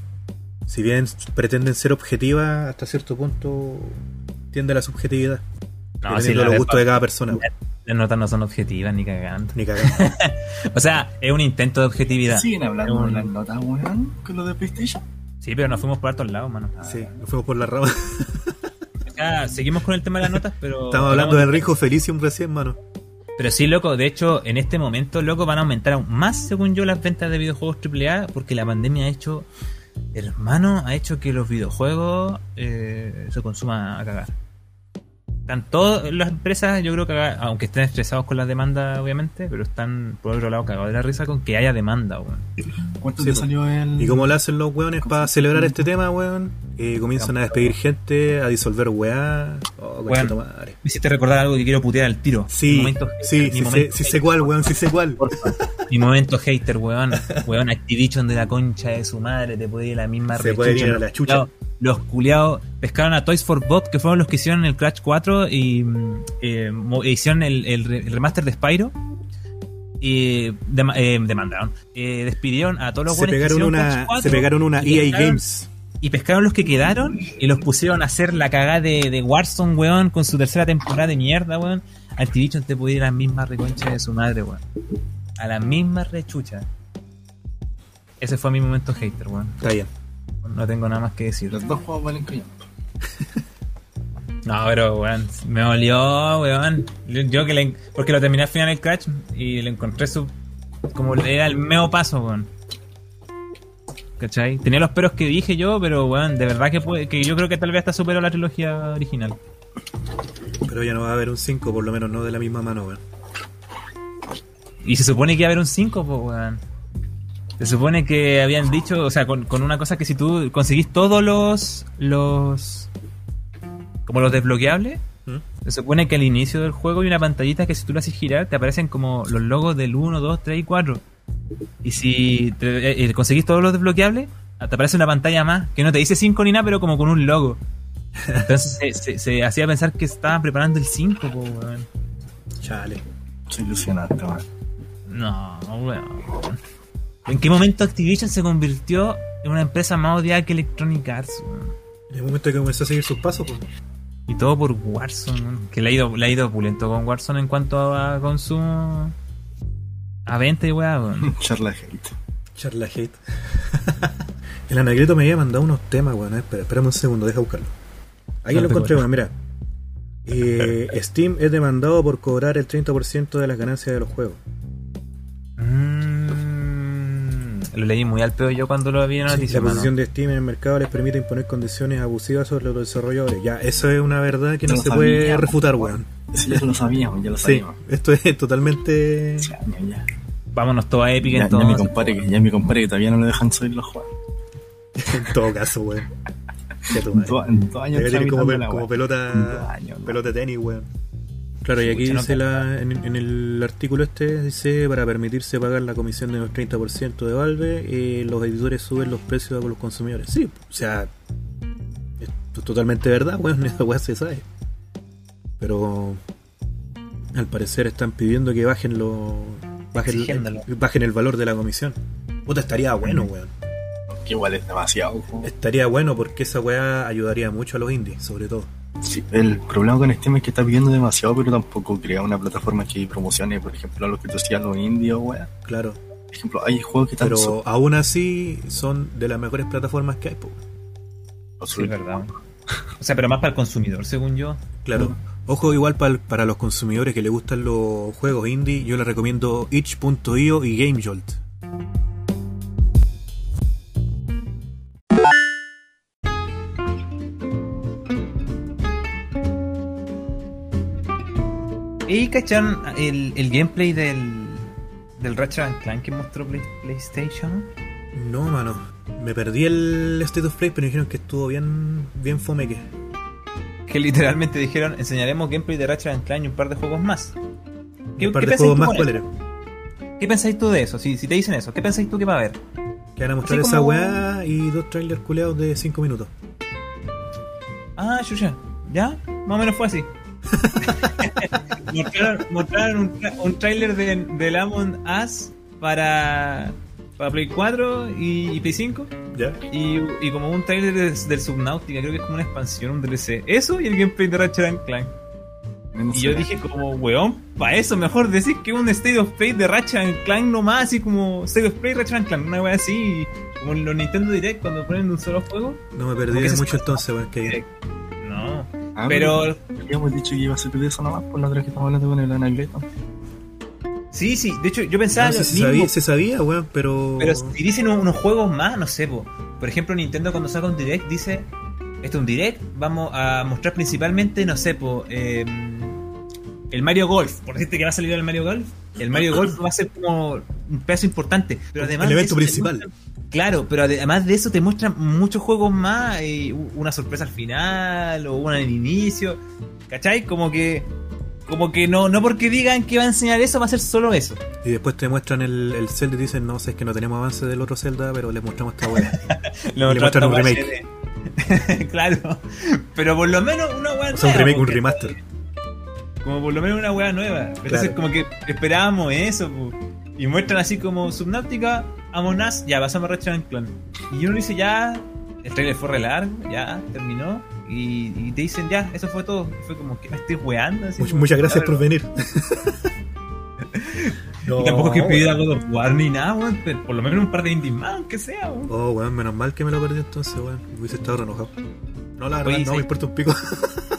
Si bien pretenden ser objetivas, hasta cierto punto tiende a la subjetividad. No, dependiendo si de los de- gustos de cada persona, weón. Las notas no son objetivas ni cagando. Ni cagando. O sea, es un intento de objetividad. Siguen hablando un- de las notas, weón, con lo de PlayStation. Sí, pero nos fuimos por altos lados, mano. Sí, nos fuimos por la rama. Sea, seguimos con el tema de las notas, pero. Estamos hablando de Enrico Felicium recién, mano. Pero sí, loco, de hecho, en este momento, loco, van a aumentar aún más, según yo, las ventas de videojuegos AAA, porque la pandemia ha hecho, hermano, ha hecho que los videojuegos eh, se consuman a cagar. Están todas las empresas, yo creo que, aunque estén estresados con la demanda, obviamente, pero están, por otro lado, cagados de la risa con que haya demanda, weón. ¿Cuánto Sí, te salió el.? Y como lo hacen los weones para celebrar este tema, weón, eh, comienzan a despedir gente, a disolver weá. Oh, Weón. madre. Me hiciste recordar algo que quiero putear al tiro. Sí, momento- sí, sé, momento sí sé cuál, weón, sí sé cuál. Mi momento hater, weón. Weón, Activision de la concha de su madre, te puede ir a la misma Se puede ir a la chucha. Los culiados pescaron a Toys for Bob, que fueron los que hicieron el Crash 4 y mm, eh, mo- hicieron el, el re- el remaster de Spyro. Y eh, demandaron. Eh, despidieron a todos los Se que una, Crash 4 se pegaron una EA pescaron- Games. Y pescaron los que quedaron y los pusieron a hacer la cagada de, de Warzone, weón, con su tercera temporada de mierda, weón. Activision te puede ir a la misma reconcha de su madre, weón. A la misma rechucha. Ese fue mi momento hater, weón. Está bien. No tengo nada más que decir. Los dos juegos valen callar. No, pero, weón, me olió, weón. Yo, que le... Porque lo terminé al final el Crash y le encontré su... Como era el meo paso, weón. ¿Cachai? Tenía los peros que dije yo, pero, weón, de verdad que, puede, que yo creo que tal vez hasta superó la trilogía original. Pero ya no va a haber un 5, por lo menos no de la misma mano, weón. Y se supone que iba a haber un 5, pues, weón. Se supone que habían dicho, o sea, con, con una cosa que si tú conseguís todos los. los. como los desbloqueables, ¿Mm? se supone que al inicio del juego hay una pantallita que si tú la haces girar te aparecen como los logos del 1, 2, 3 y 4. Y si te- eh, eh, conseguís todos los desbloqueables, te aparece una pantalla más que no te dice 5 ni nada, pero como con un logo. Entonces se, se- se hacía pensar que estaban preparando el 5, po, weón. Chale. Soy ilusionante, weón. No, weón. ¿En qué momento Activision se convirtió en una empresa más odiada que Electronic Arts? En el momento que comenzó a seguir sus pasos, pues. Y todo por Warzone. Que le ha ido, le ha ido opulento con Warzone en cuanto a consumo. A venta y weá, weón. Charla hate. Charla hate. el anagrito me había mandado unos temas, weón. Espera, espérame un segundo, deja buscarlo. Ahí No lo encontré, weón, mira. Eh, Steam es demandado por cobrar el 30% de las ganancias de los juegos. Lo leí muy al pedo yo cuando lo vi en la Sí, noticia, la mano. posición de Steam en el mercado les permite imponer condiciones abusivas sobre los desarrolladores. Ya, eso es una verdad que no Lo se puede refutar, weón. ya lo sabíamos, ya lo Sí, sabíamos. esto es totalmente. Años ya. Vámonos todos a Epic Ya, ya entonces. mi compadre que, ya mi compadre que todavía no le dejan subir los juegos. en todo caso, weón. Ya En dos, años como, la como weá. En dos pelota, años, pelota tenis, weón. Claro, y aquí dice la, en, en el artículo este, dice, para permitirse pagar la comisión de los 30% de Valve, eh, los editores suben los precios a los consumidores. Sí, o sea, esto es totalmente verdad, weón, esa weá se sabe. Pero al parecer están pidiendo que bajen los bajen, Exigiéndolo. bajen el valor de la comisión. Puta, estaría bueno, weón. Que igual es demasiado. weón. Estaría bueno porque esa weá ayudaría mucho a los indies, sobre todo. Sí, el problema con Steam es que está pidiendo demasiado, pero tampoco crea una plataforma que promocione, por ejemplo, a los que tú decías, los indios, weá. Claro. Por ejemplo, hay juegos que están Pero so- aún así son de las mejores plataformas que hay, po. Sí, es verdad. O sea, pero más para el consumidor, según yo. Claro. Ojo, igual pal- para los consumidores que les gustan los juegos indie, yo les recomiendo itch.io y GameJolt. ¿Y cacharon el, el gameplay del, del Ratchet and Clank que mostró Play- PlayStation? No, mano. Me perdí el State of Play, pero me dijeron que estuvo bien, bien fomeque. Que literalmente dijeron, enseñaremos gameplay de Ratchet and Clank y un par de juegos más. ¿Qué, Un par qué de juegos más, ¿cuál era? ¿Qué pensáis tú de eso? Si, si te dicen eso, ¿qué pensáis tú que va a haber? Que van a mostrar Así esa como- weá y dos trailers culeados de 5 minutos. Ah, chucha, ¿ya? Más o menos fue así. mostraron mostraron un, tra- un trailer de, del Among Us para, para Play 4 y, y Play 5. ¿Ya? Y, y como un trailer de- del Subnautica, creo que es como una expansión, un DLC. Eso y el gameplay de Ratchet and Clank. Y yo dije como, weón, para eso mejor decir que un State of Play de Ratchet and Clank nomás, así como State of Play Ratchet and Clank, una wea así, como en los Nintendo Direct cuando ponen un solo juego. No me perdí de mucho entonces, weón. Que Direct. No. Ah, Pero Habíamos dicho que iba a ser de eso nomás, por la otra que estamos hablando con el Anagleto. sí, sí, de hecho yo pensaba no, lo se, mismo, sabía, se sabía, weón, pero. pero si dicen un- unos juegos más, no sé, po. por ejemplo Nintendo cuando saca un Direct dice, esto es un Direct, vamos a mostrar principalmente, no sé, po, eh, el Mario Golf, por decirte que va a salir el Mario Golf, el Mario Golf va a ser como un pedazo importante, pero además El evento principal. muestran- Claro, pero además de eso te muestran muchos juegos más, y u- una sorpresa al final, o una en el inicio, ¿cachai? Como que, como que no, no porque digan que va a enseñar eso, va a ser solo eso. Y después te muestran el, el Zelda y dicen, no sé, es que no tenemos avance del otro Zelda, pero les mostramos esta weá. Le muestran un remake. Claro, pero por lo menos una weá O sea, un remake, un remaster. Como por lo menos una weá nueva. Entonces, Claro. como que esperábamos eso, po. y muestran así como Subnautica, Among Us, ya pasamos a Ratchet and Clank. Y uno dice, ya, el trailer fue re largo, ya, terminó. Y, y te dicen, ya, eso fue todo. Y fue como que me estoy weando. así Much- como, muchas gracias por venir. Y tampoco es que pida God of War ni nada, weón. Por lo menos un par de indies más, aunque sea, weón. Oh, weón, menos mal que me lo perdí entonces, weón. Hubiese estado re enojado. No, la verdad, Oye, no sí. me importa un pico.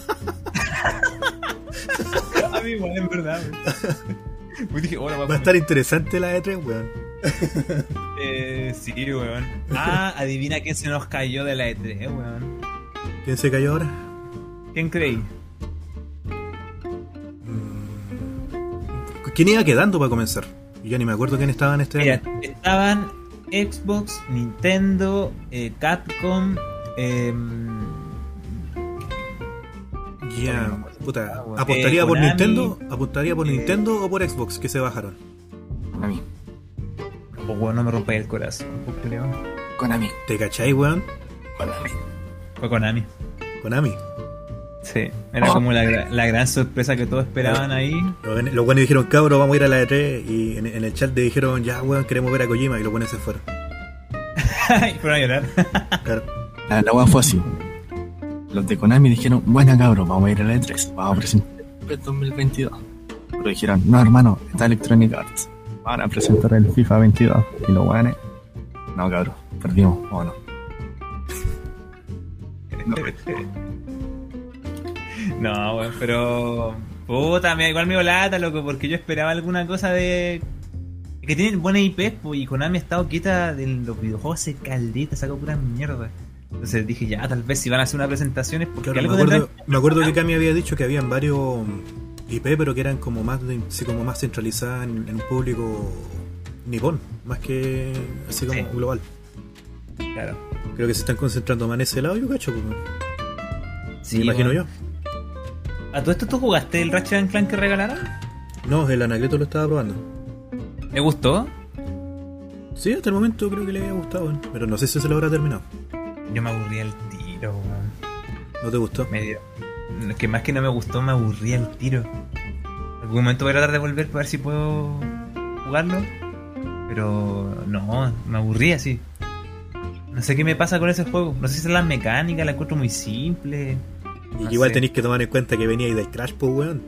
En verdad, weón. Pues dije, hola, Va a estar interesante la E3, weón. Eh, sí, weón. Ah, adivina quién se nos cayó de la E3, weón. ¿Quién se cayó ahora? ¿Quién creí? ¿Quién iba quedando para comenzar? Ya ni me acuerdo quién estaba en este Mira, año. estaban Xbox, Nintendo, eh, Capcom, em, Puta. Ah. ¿Apostaría Eh, por Konami, Nintendo? ¿Apostaría por eh, Nintendo o por Xbox que se bajaron? Konami. oh, weón, no me rompáis el corazón, pues, creo. Konami. ¿Te cacháis, weón? Konami. Fue Konami. Konami. Sí, era como la, gra- la gran sorpresa que todos esperaban ahí. Los buenos dijeron, cabros, vamos a ir a la E3. Y en, en el chat le dijeron, ya, weón, queremos ver a Kojima. Y los buenos se fueron. y fueron a llorar. Claro. La, la fue así. Los de Konami dijeron, buena cabros, vamos a ir a la E3, vamos a presentar el 2022. Pero dijeron, no hermano, está Electronic Arts. Van a presentar el FIFA 22. Y los weones, no cabros, perdimos, vámonos. No, No, weón, pero. Puta, me, igual me dio lata, loco, porque yo esperaba alguna cosa de. Que tienen buena IP, po, y Konami ha estado quieta de los videojuegos, se caldita, saca pura mierda. Entonces dije, ya, tal vez si van a hacer una presentación es porque Claro, me algo acuerdo, tendrán- me acuerdo que Kami había dicho que habían varios IP, pero que eran como más de- así como más centralizadas en, en un público nipón, más que así como Sí. global. Claro. Creo que se están concentrando más en ese lado, yo cacho, pues, Sí, me imagino yo. ¿A todo esto tú jugaste el Ratchet Clank que regalaron? No, el Anacleto lo estaba probando. ¿Me gustó? Sí, hasta el momento creo que le había gustado, pero no sé si se lo habrá terminado. Yo me aburrí al tiro, weón. ¿No te gustó? Medio. Es que más que no me gustó, me aburrí al tiro. En algún momento voy a tratar de volver para ver si puedo jugarlo. Pero no, me aburrí así. No sé qué me pasa con ese juego. No sé si es la mecánica, la encuentro muy simple. Y No igual sé. tenéis que tomar en cuenta que veníais del Crash, pues, weón.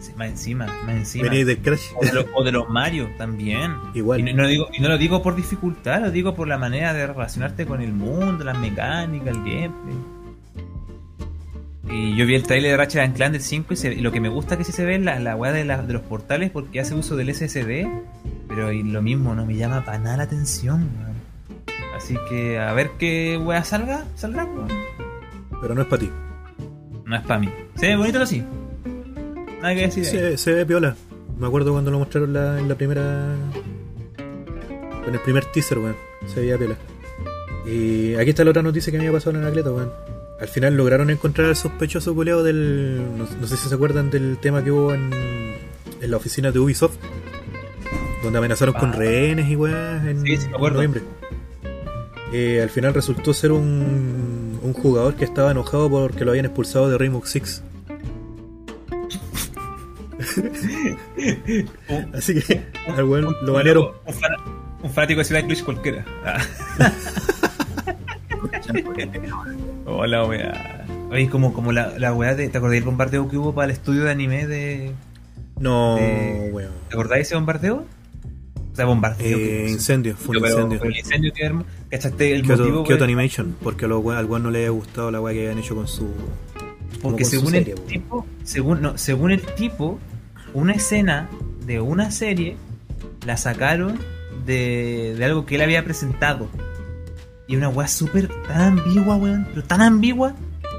Sí, Más encima, más encima. Veníais del Crash. O de, lo- o de los Mario también. Igual. Y no, no lo digo, y no lo digo por dificultad, lo digo por la manera de relacionarte con el mundo, las mecánicas, el gameplay. Y yo vi el trailer de Ratchet and Clank del 5 y, se- y lo que me gusta que sí se ve es la, la weá de, la- de los portales porque hace uso del SSD, pero y lo mismo, no me llama para nada la atención, weón. Así que a ver qué weá salga, saldrá, weón. Pero no es para ti. No es para mí. Se ve bonito, pero sí. Nada que decir. Se, se ve piola. Me acuerdo cuando lo mostraron la- en la primera. En el primer teaser, weón. Se veía piola. Y aquí está la otra noticia que me había pasado en Anacleto, weón. Al final lograron encontrar al sospechoso culeado del. No, no sé si se acuerdan del tema que hubo en, en la oficina de Ubisoft. Donde amenazaron con Ah. rehenes y weas en, Sí, sí, me en acuerdo. noviembre. Eh, al final resultó ser un, un jugador que estaba enojado porque lo habían expulsado de Rainbow Six. Así que al weón lo banearon. Un, fan- un fanático de Ciudad Glitch cualquiera. Ah. Hola, weá. Oye, como, como la, la weá de. ¿Te acordás del bombardeo que hubo para el estudio de anime de. No, Eh, weón. ¿Te acordás de ese bombardeo? O sea, bombardeo. Eh, que- incendio, fue un incendio. pero el incendio que armó. ¿Cachaste el Kyoto, motivo? Kyoto Animation, porque a los al weón no le había gustado la weá que habían hecho con su. Porque según serie, el tipo, según, no, según el tipo, una escena de una serie la sacaron de, de algo que él había presentado. Y una weá súper tan ambigua, weón. Pero tan ambigua.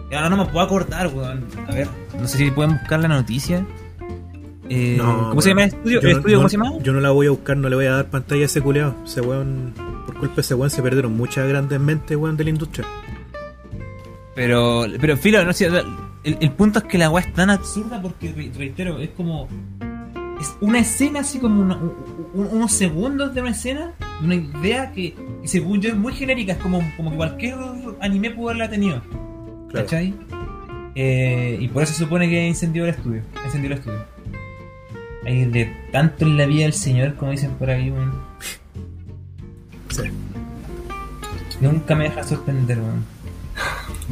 que ahora no me puedo acordar, weón. A ver, no sé si pueden buscar la noticia. Eh, No, ¿Cómo se llama el estudio? Yo ¿El no- estudio no- cómo se llama? Yo no la voy a buscar, no le voy a dar pantalla a ese culeado. Ese weón, por culpa de ese weón, se perdieron muchas grandes mentes, weón, de la industria. Pero, pero filo, no sé, el, el punto es que la weá es tan absurda porque, re- reitero, es como. Es una escena así como una- un- un- unos segundos de una escena, una idea que, que según yo es muy genérica, es como, como que cualquier anime pudo haberla tenido. Claro. ¿Cachai? Eh, y por eso se supone que incendió el estudio. Incendió el estudio. Hay de tanto en la vida del señor, como dicen por ahí, weón. Sí. Nunca me deja sorprender, weón.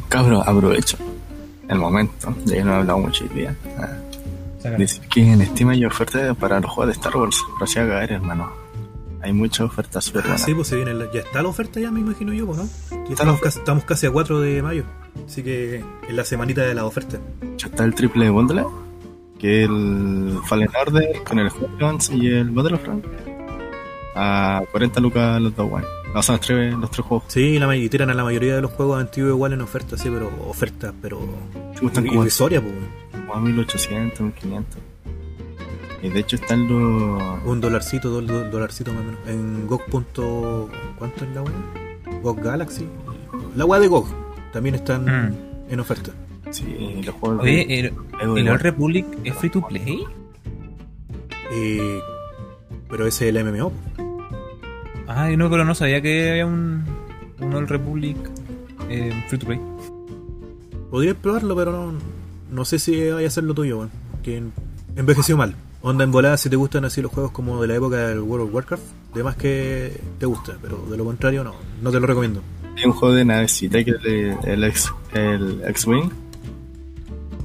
Cabro, aprovecho el momento, ya que no he hablado mucho hoy día. Ah. Dice que en Steam hay ofertas para los juegos de Star Wars. Recién a caer, hermano. Hay muchas ofertas súper buenas. sí, pues se viene la- ya está la oferta ya, me imagino yo, pues, ¿no? Estamos, casi, estamos casi a 4 de mayo. Así que en la semanita de la oferta. Ya está el triple bundle, que el Fallen Order con el Squadrons y el Battlefront. A 40 lucas los dos, weón. No, son los tres, los tres juegos. Sí, la, y tiran a la mayoría de los juegos antiguos igual en oferta, sí, pero ofertas, pero. Te gustan como, irrisoria, pues. como a 1800, 1500. Y de hecho están los. Un dolarcito, dos do- dolarcitos más o menos. En GOG. punto- ¿Cuánto es la weá? GOG Galaxy. La weá de GOG. También están Mm. en oferta. Sí, los juegos. Oye, de- el, ¿el. Old Republic es free to play? Eh, pero ese es el MMO. Ah, no, pero no sabía que había un, un Old Republic eh, free to play. Podrías probarlo, pero no, no sé si vaya a ser lo tuyo, weón. Que envejeció mal. Onda en volada si te gustan así los juegos como de la época del World of Warcraft, de más que te gusta, pero de lo contrario no, no te lo recomiendo. Hay un juego de navecita que es el, el, X, el X-Wing.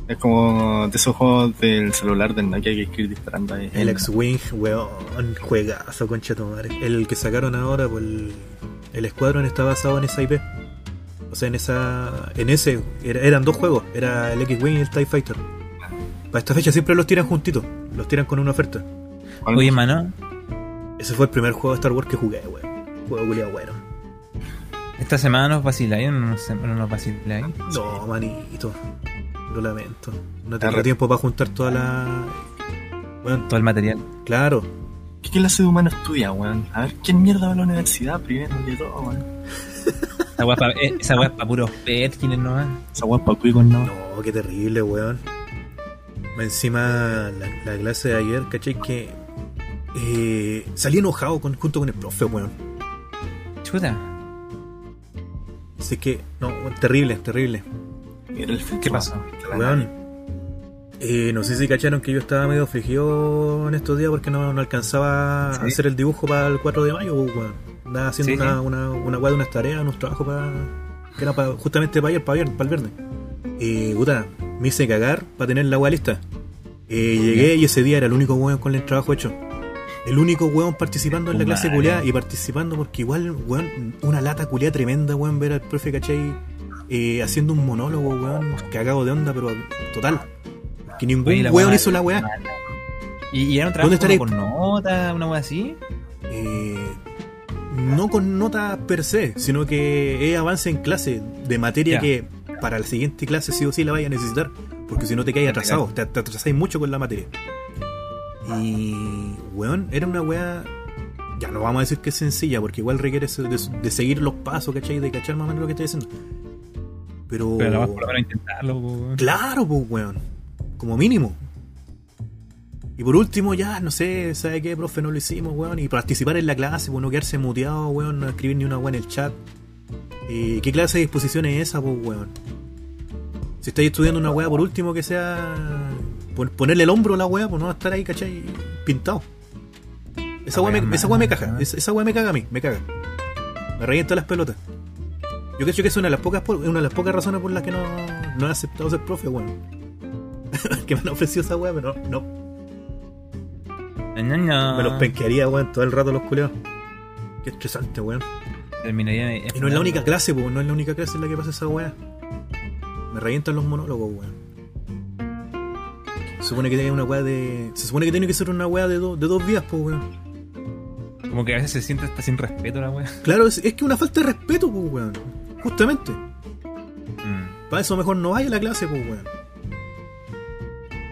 Es como de esos juegos del celular del Nokia que hay que ir disparando ahí. El X-Wing, weón, juegazo, concha tu madre. El que sacaron ahora por el, el Squadron está basado en esa IP. O sea, en esa. En ese. era- eran dos juegos. Era el X-Wing y el TIE Fighter. Para esta fecha siempre los tiran juntitos. Los tiran con una oferta. Oye, mano, Ese fue el primer juego de Star Wars que jugué, weón. Juego culiado bueno. esta semana nos vaciláis o no nos, no nos vaciláis. No, manito. Lo lamento. No tengo tiempo para juntar toda la. Bueno, Todo el material. claro. ¿Qué clase de humano estudia, weón? A ver, ¿quién mierda va a la universidad primero de todo, weón? Esa weá es pa- eh, esa weá es para puros petkines nomás. Esa weá pa' cuicos, ¿no? No, qué terrible, weón. Más Encima, la, la clase de ayer, ¿cachai? Que eh, salí enojado con, junto con el profe, weón. Chuta, Así que, no, weón, terrible, terrible. Era el filtro ¿qué pasó? Weón, eh, no sé si cacharon que yo estaba medio afligido en estos días porque no, no alcanzaba a hacer el dibujo para el 4 de mayo, pues, weón. Andaba haciendo Sí, una, una, una weá de unas tareas, unos trabajos para. que era para, justamente para ayer, para, ayer, para el viernes. Eh, puta, me hice cagar para tener la weá lista. Eh, llegué y ese día era el único weón con el trabajo hecho. El único weón participando en la clase culiada y participando porque igual, weón, una lata culiada tremenda, weón, ver al profe, ¿cachai? Eh, haciendo un monólogo, weón, cagado de onda, pero total. Que ningún Oye, weón hizo la weá. ¿Y, y era un trabajo estaré? como con nota, una weá así? Eh, no con nota per se, sino que es avance en clase de materia Ya. que para la siguiente clase sí o sí la vaya a necesitar, porque si no te caes atrasado, te, te atrasáis mucho con la materia. Y, weón, era una weá, ya no vamos a decir que es sencilla, porque igual requiere de, de seguir los pasos, ¿cachai? De cachar más o menos lo que estoy haciendo. Pero, Pero más por lo menos intentarlo, weón. Claro, pues, weón. Como mínimo. Y por último, ya, no sé, ¿sabe qué, profe? No lo hicimos, weón. Y participar en la clase, pues no quedarse muteado, weón. No escribir ni una weón en el chat. Eh, ¿Qué clase de disposición es esa, pues, weón? Si estáis estudiando una weá, por último, que sea. pon- Ponerle el hombro a la weá, pues no estar ahí, ¿cachai? Pintado. Esa weá me, esa me caga. Esa, esa weá me caga a mí, me caga. Me revienta las pelotas. Yo creo que es una de las pocas, por- una de las pocas razones por las que no, no he aceptado ser profe, weón. que me han ofrecido esa weá, pero no. No, no. Me los penquearía, weón, todo el rato los culeados. Qué estresante, weón. Terminaría Y no es la única clase, pues, no es la única clase en la que pasa esa weá. Me revientan los monólogos, weón. Se supone que tiene una weá de. Se supone que tiene que ser una weá de, do- de dos vías, pues, weón. Como que a veces se siente hasta sin respeto la weá. Claro, es, es que una falta de respeto, pues, weón. Justamente. Mm. Para eso mejor no vaya a la clase, pues, weón.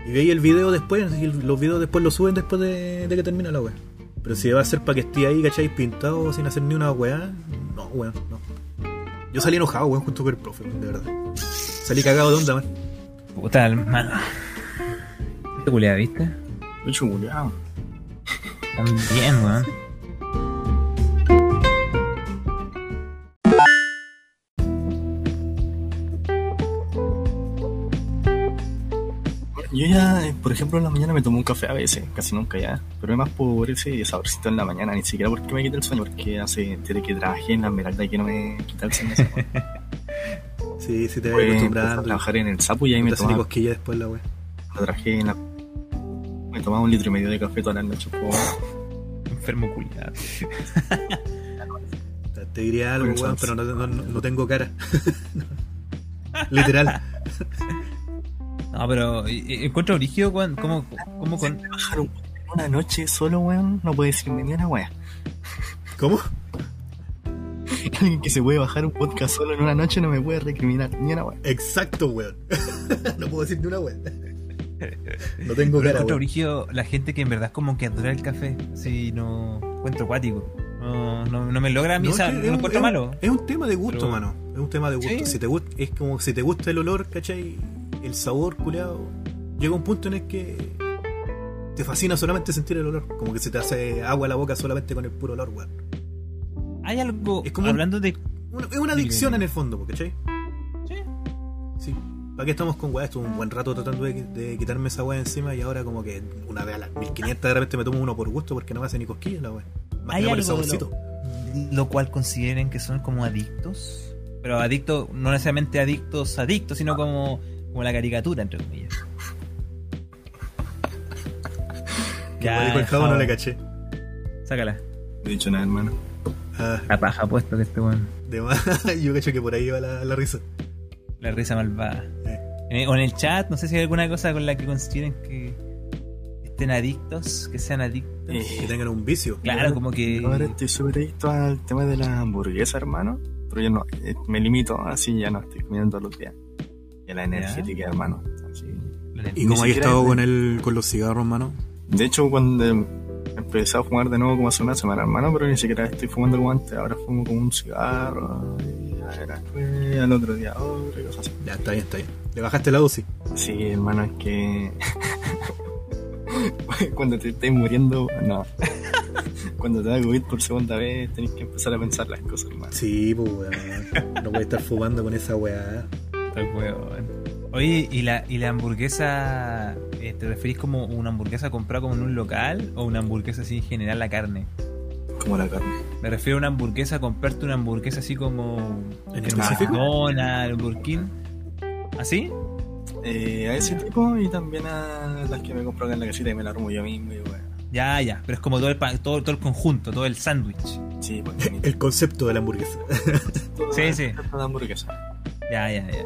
Y veis el video después, y los videos después los suben después de, de que termina la weá. Pero si va a ser para que esté ahí, ¿cachai? Pintado sin hacer ni una weá, no, weón, no. Yo salí enojado, weón, junto con el profe, weón, de verdad. Salí cagado de onda, weón. Puta, hermano. Qué culiada, ¿viste? Bicho culiao. También, weón. Por ejemplo, en la mañana me tomo un café a veces, casi nunca ya. Pero es más por ese saborcito en la mañana, ni siquiera porque me quita el sueño, porque hace desde que trabajé en la Esmeralda y que no me quita el sueño. Sí, sí te vas Fue empezar a acostumbrando. trabajar en el sapo y ahí me ni tomaba, cosquilla después la weá. cuando trabajé en la... Me tomaba un litro y medio de café todas las noches. po. Enfermo culiado. Te- diría algo, weón, pero no, no- no tengo cara. Literal. No, pero encuentro brígido cuan- como, como con. Trabajar un- una noche solo, weón, no puede decirme ni una wea. ¿Cómo? Alguien que se puede bajar un podcast solo en una noche no me puede recriminar ni una wea. Exacto, weón. no puedo decir ni una weón. No tengo Pero cara, encuentro weón. brígido la gente que en verdad es como que adora el café. Sí, no. Encuentro acuático. No, no, no me logra a mí, No, o sea, es que no es lo un- encuentro es malo. Es un tema de gusto, Pero- mano. Es un tema de gusto. Sí. Si te gusta, es como si te gusta el olor, ¿cachai? El sabor, culeado. Llega un punto en el que te fascina solamente sentir el olor. Como que se te hace agua a la boca solamente con el puro olor, weón. Hay algo, Es como un- hablando de. Una- es una adicción en el fondo, ¿cachai? Sí. Sí. ¿Para qué estamos con weá? Estuve un buen rato tratando de, de quitarme esa weá encima y ahora como que una vez a las 1500 de repente me tomo uno por gusto porque no me hace ni cosquillas la weá. Más ¿Hay que por el saborcito. lo, lo cual consideren que son como adictos? Pero adictos, no necesariamente adictos, adictos, sino como, como la caricatura, entre comillas. Que dijo el jabo, no le caché. Sácala. No he dicho nada, hermano. Ah, La paja puesto que este weón. de más. Yo cacho que por ahí va la, la risa. La risa malvada. Eh. En- O en el chat, no sé si hay alguna cosa con la que consideren que estén adictos, que sean adictos. Que Eh, tengan un vicio. Claro, como que. Ahora estoy súper adicto al tema de la hamburguesa, hermano. Pero yo no, eh, me limito, así ya no estoy comiendo todos los días. La energética, hermano. Así. ¿Y hay siquiera estado es- con el con los cigarros, mano? De hecho, cuando em- empecé a fumar de nuevo como hace una semana, hermano, pero ni siquiera estoy fumando como antes. Ahora fumo como un cigarro. Y al otro día otro y cosas así. Ya, está bien, está bien. ¿Le bajaste la dosis? Sí, hermano, es que. cuando te estés muriendo, no. cuando te da COVID por segunda vez, tenés que empezar a pensar las cosas, hermano. Sí, pues weón. No voy a estar fumando con esa weá. Oye, ¿y la, y la hamburguesa, eh, te referís como una hamburguesa comprada como en un local o una hamburguesa así en general la carne? Como la carne. Me refiero a una hamburguesa, comprarte una hamburguesa así como ¿En específico? McDonald's, Burger King. ¿Así? Eh, a ese tipo y también a las que me compro acá en la casita y me la armo yo mismo y bueno. Ya, ya, pero es como todo el, pa- todo, todo el conjunto, todo el sándwich. Sí, porque El concepto de la hamburguesa. Sí, sí. Una hamburguesa. Ya, ya, ya,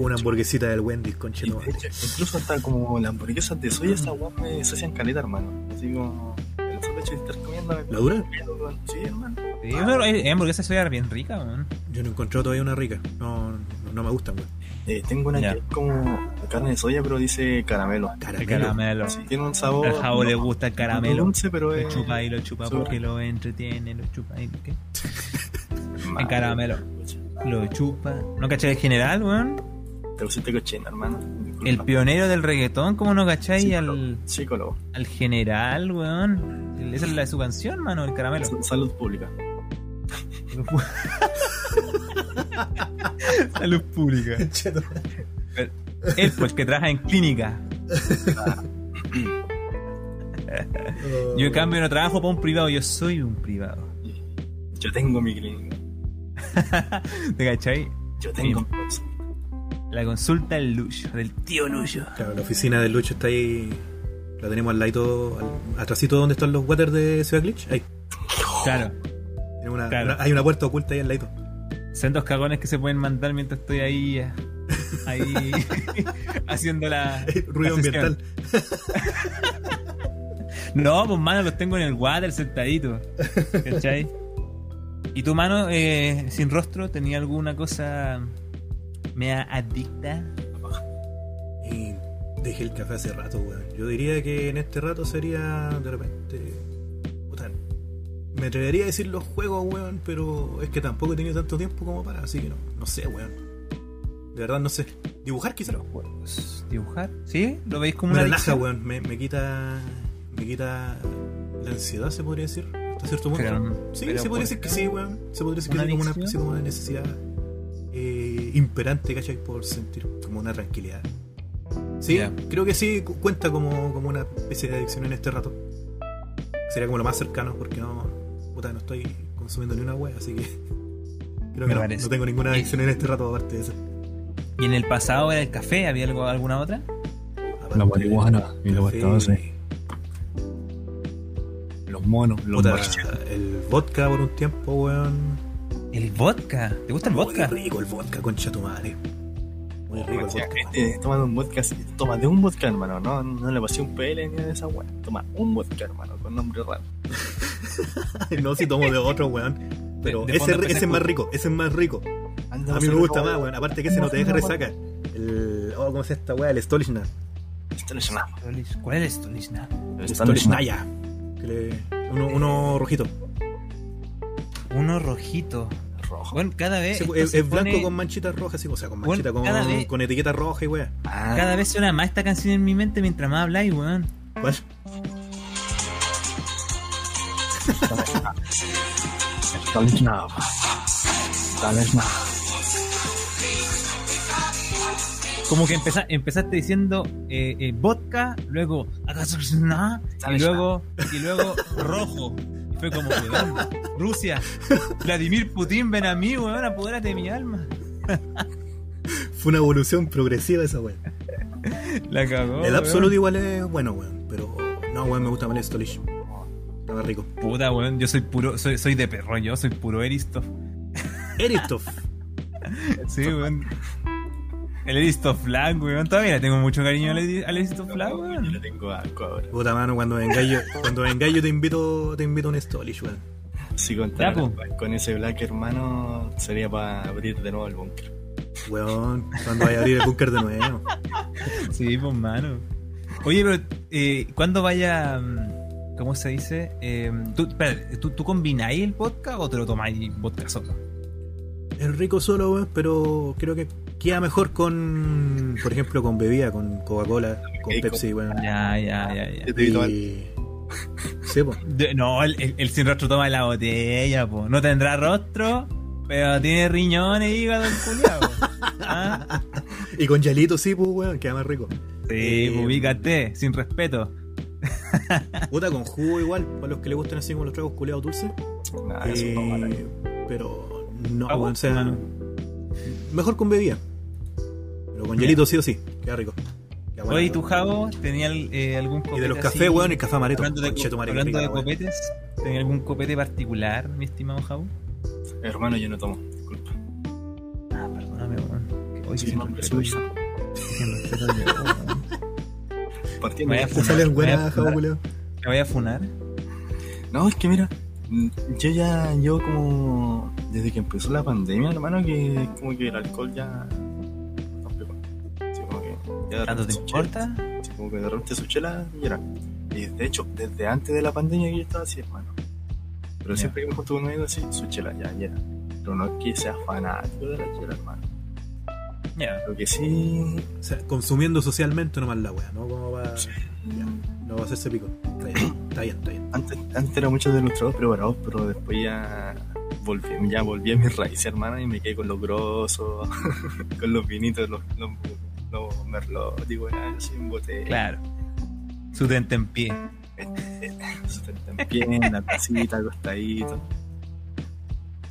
una hamburguesita del Wendy's, de hecho, incluso hasta como las hamburguesas de soya, esas guapas me asocian caleta, hermano. Así como el solo hecho de estar comiendo. ¿La dura? Sí, hermano. Sí, pero hay, hamburguesas de soya bien rica, weón. Yo no he encontrado todavía una rica. No, no, no me gustan, weón. Eh, tengo una Ya. que es como carne de soya, pero dice caramelo. El Caramelo. caramelo. Sí, tiene un sabor. Al jabo no- le gusta el no caramelo. dulce, pero Lo es. chupa y lo chupa porque lo entretiene, lo chupa y ¿qué? El caramelo. Lo chupa. ¿No cachai el general, weón? Te pusiste cochino, hermano. Disculpa. El pionero del reggaetón, ¿cómo no cachai al, Psicólogo. al general, weón? Esa es la de su canción, mano, el caramelo. Salud pública. Salud pública. Él, pues, que trabaja en clínica. Yo, en cambio, no trabajo para un privado, yo soy un privado. Yo tengo mi clínica. ¿Te cachai? Yo tengo Sí. La consulta del Lucho, del tío Lucho. Claro, la oficina de Lucho está ahí. La tenemos al ladito, al, atrásito donde están los waters de Ciudad Glitch. Ahí. Claro. Una- Claro. una- hay una puerta oculta ahí al ladito. Sendos cagones que se pueden mandar mientras estoy ahí. eh, Ahí. haciendo la. Ruido la ambiental. No, pues mano, los tengo en el water sentadito. ¿Cachai? ¿Y tu mano, eh, sin rostro, tenía alguna cosa mea adicta? Y dejé el café hace rato, weón. Yo diría que en este rato sería de repente. puta, me atrevería a decir los juegos, weón, pero es que tampoco he tenido tanto tiempo como para, así que no, no sé, weón. De verdad no sé. Dibujar quizás. Los juegos. ¿Dibujar? ¿Sí? ¿Lo veis como Me una relaja, adicción? weón. Me, me quita. Me quita la ansiedad, se podría decir. Hasta cierto punto. Pero- sí, pero se podría ¿por decir que sí, weón. Se podría decir que ¿Una sí, como una adicción? especie como de necesidad eh, imperante, ¿cachai? Por sentir como una tranquilidad. Sí, creo que sí cu- cuenta como, como una especie de adicción en este rato. Sería como lo más cercano porque no. Puta, no estoy consumiendo ni una wea, así que. Creo que no, tengo ninguna adicción en este rato aparte de eso. ¿Y en el pasado era el café? ¿Había algo, alguna otra? Aparte La marihuana y la guataza. Los monos, los puta, el vodka por un tiempo, weón. ¿El vodka? ¿Te gusta el vodka? Muy rico el vodka, concha tu madre. Muy rico el vodka. Este, toma un vodka, toma de un vodka, hermano. No, no le pasé un PL ni de esa weá. Toma un vodka, hermano, con nombre raro. no, si tomo de otro, weón. Pero De- de ese, ese es más rico, ese es más rico. Anda, A mí me gusta más, weón. Aparte que ese no te deja resaca. El. Oh, ¿cómo se llama esta weá? El Stolishna. Es. ¿Cuál es esto, Lizna? El Esto Que le- Uno, uno rojito. Uno rojito. Rojo. Bueno, cada vez. Es, blanco pone- con manchitas rojas, sí, o sea, con Bueno, manchita con, cada vez- con etiqueta roja y weá. Ah, Cada vez suena más esta canción en mi mente mientras más habláis, weón. ¿Cuál? No es nada. No es nada. Como que empeza- empezaste diciendo eh, eh, vodka, luego y ¿Sabes luego y luego rojo. Y fue como, weón, Rusia, Vladimir Putin, ven a mí, weón, apodérate de mi alma. Fue una evolución progresiva esa weón. La cagó. el weón. Absolute igual es bueno, weón. Pero no, weón, me gusta más el Stolish. Estaba rico. Puta, weón, yo soy puro, soy, soy de perro, yo soy puro Eristoff. Eristoff. Sí, weón. El Eristoff Flag, weón. Todavía le tengo mucho cariño al al Eristoff Flag, Yo weón. le tengo asco ahora. Puta mano, cuando vengáis yo, cuando vengáis yo te invito, te invito a un Stolish, weón. Si contara con ese black hermano, sería para abrir de nuevo el búnker. Weón, cuando vaya a abrir el búnker de nuevo. Sí, pues, mano. Oye, pero, eh, ¿cuándo vaya. mm, ¿Cómo se dice? Eh, ¿tú, espera, ¿tú, ¿Tú combináis el vodka o te lo tomáis vodka solo? Es rico solo, weón, pero creo que queda mejor con, por ejemplo, con bebida, con Coca-Cola, con Pepsi, weón. Ya, ya, ya, ya. Tomar. Y... Sí, pues. De- no, el, el- el sin rostro toma la botella, po. No tendrá rostro, pero tiene riñones y hígado el culiao. ¿Ah? Y con hielito, sí, pues, weón, queda más rico. Sí, Eh, pues, ubícate, sin respeto. Puta, con jugo igual, para los que les gustan así como los tragos culeados dulces. Eso Eh, no pero no, Ah, weón, o sea, bueno. mejor con bebida. Pero con hielito sí o sí, queda rico. Queda bueno. Oye, ¿y tu Javo tenía eh, algún copete Y de los cafés, weón, el café amaretto. Hablando de, hablando de rica, weón. copetes, ¿tenía algún copete particular, mi estimado Javo? Hermano, yo no tomo, disculpa. Ah, perdóname, weón. Hoy Sí, yo, weón. Partiendo de- salen Voy a buenas, funar. jabo, culeo. ¿Me voy a funar? No, es que mira, yo ya, yo como, desde que empezó la pandemia, hermano, que como que el alcohol ya... ¿Tanto te su chela- importa? como que de repente su chela y era. Y de hecho, desde antes de la pandemia que yo estaba así, hermano. Pero siempre que me junto con un amigo así, su chela ya, ya. Pero no es que sea fanático de la chela, hermano. Ya. Lo que sí... O sea, consumiendo socialmente nomás la wea, ¿no? Como va. sí, Ya, no va a hacerse pico. Está bien, está bien, está bien. Antes, antes era mucho de los tragos preparados, pero después ya volví, ya volví a mis raíces, hermano, y me quedé con los grosos, con los vinitos, los, los, los merlot, digo, en botella. Claro. Su tente en pie. Su en pie, en la tacita, acostadito.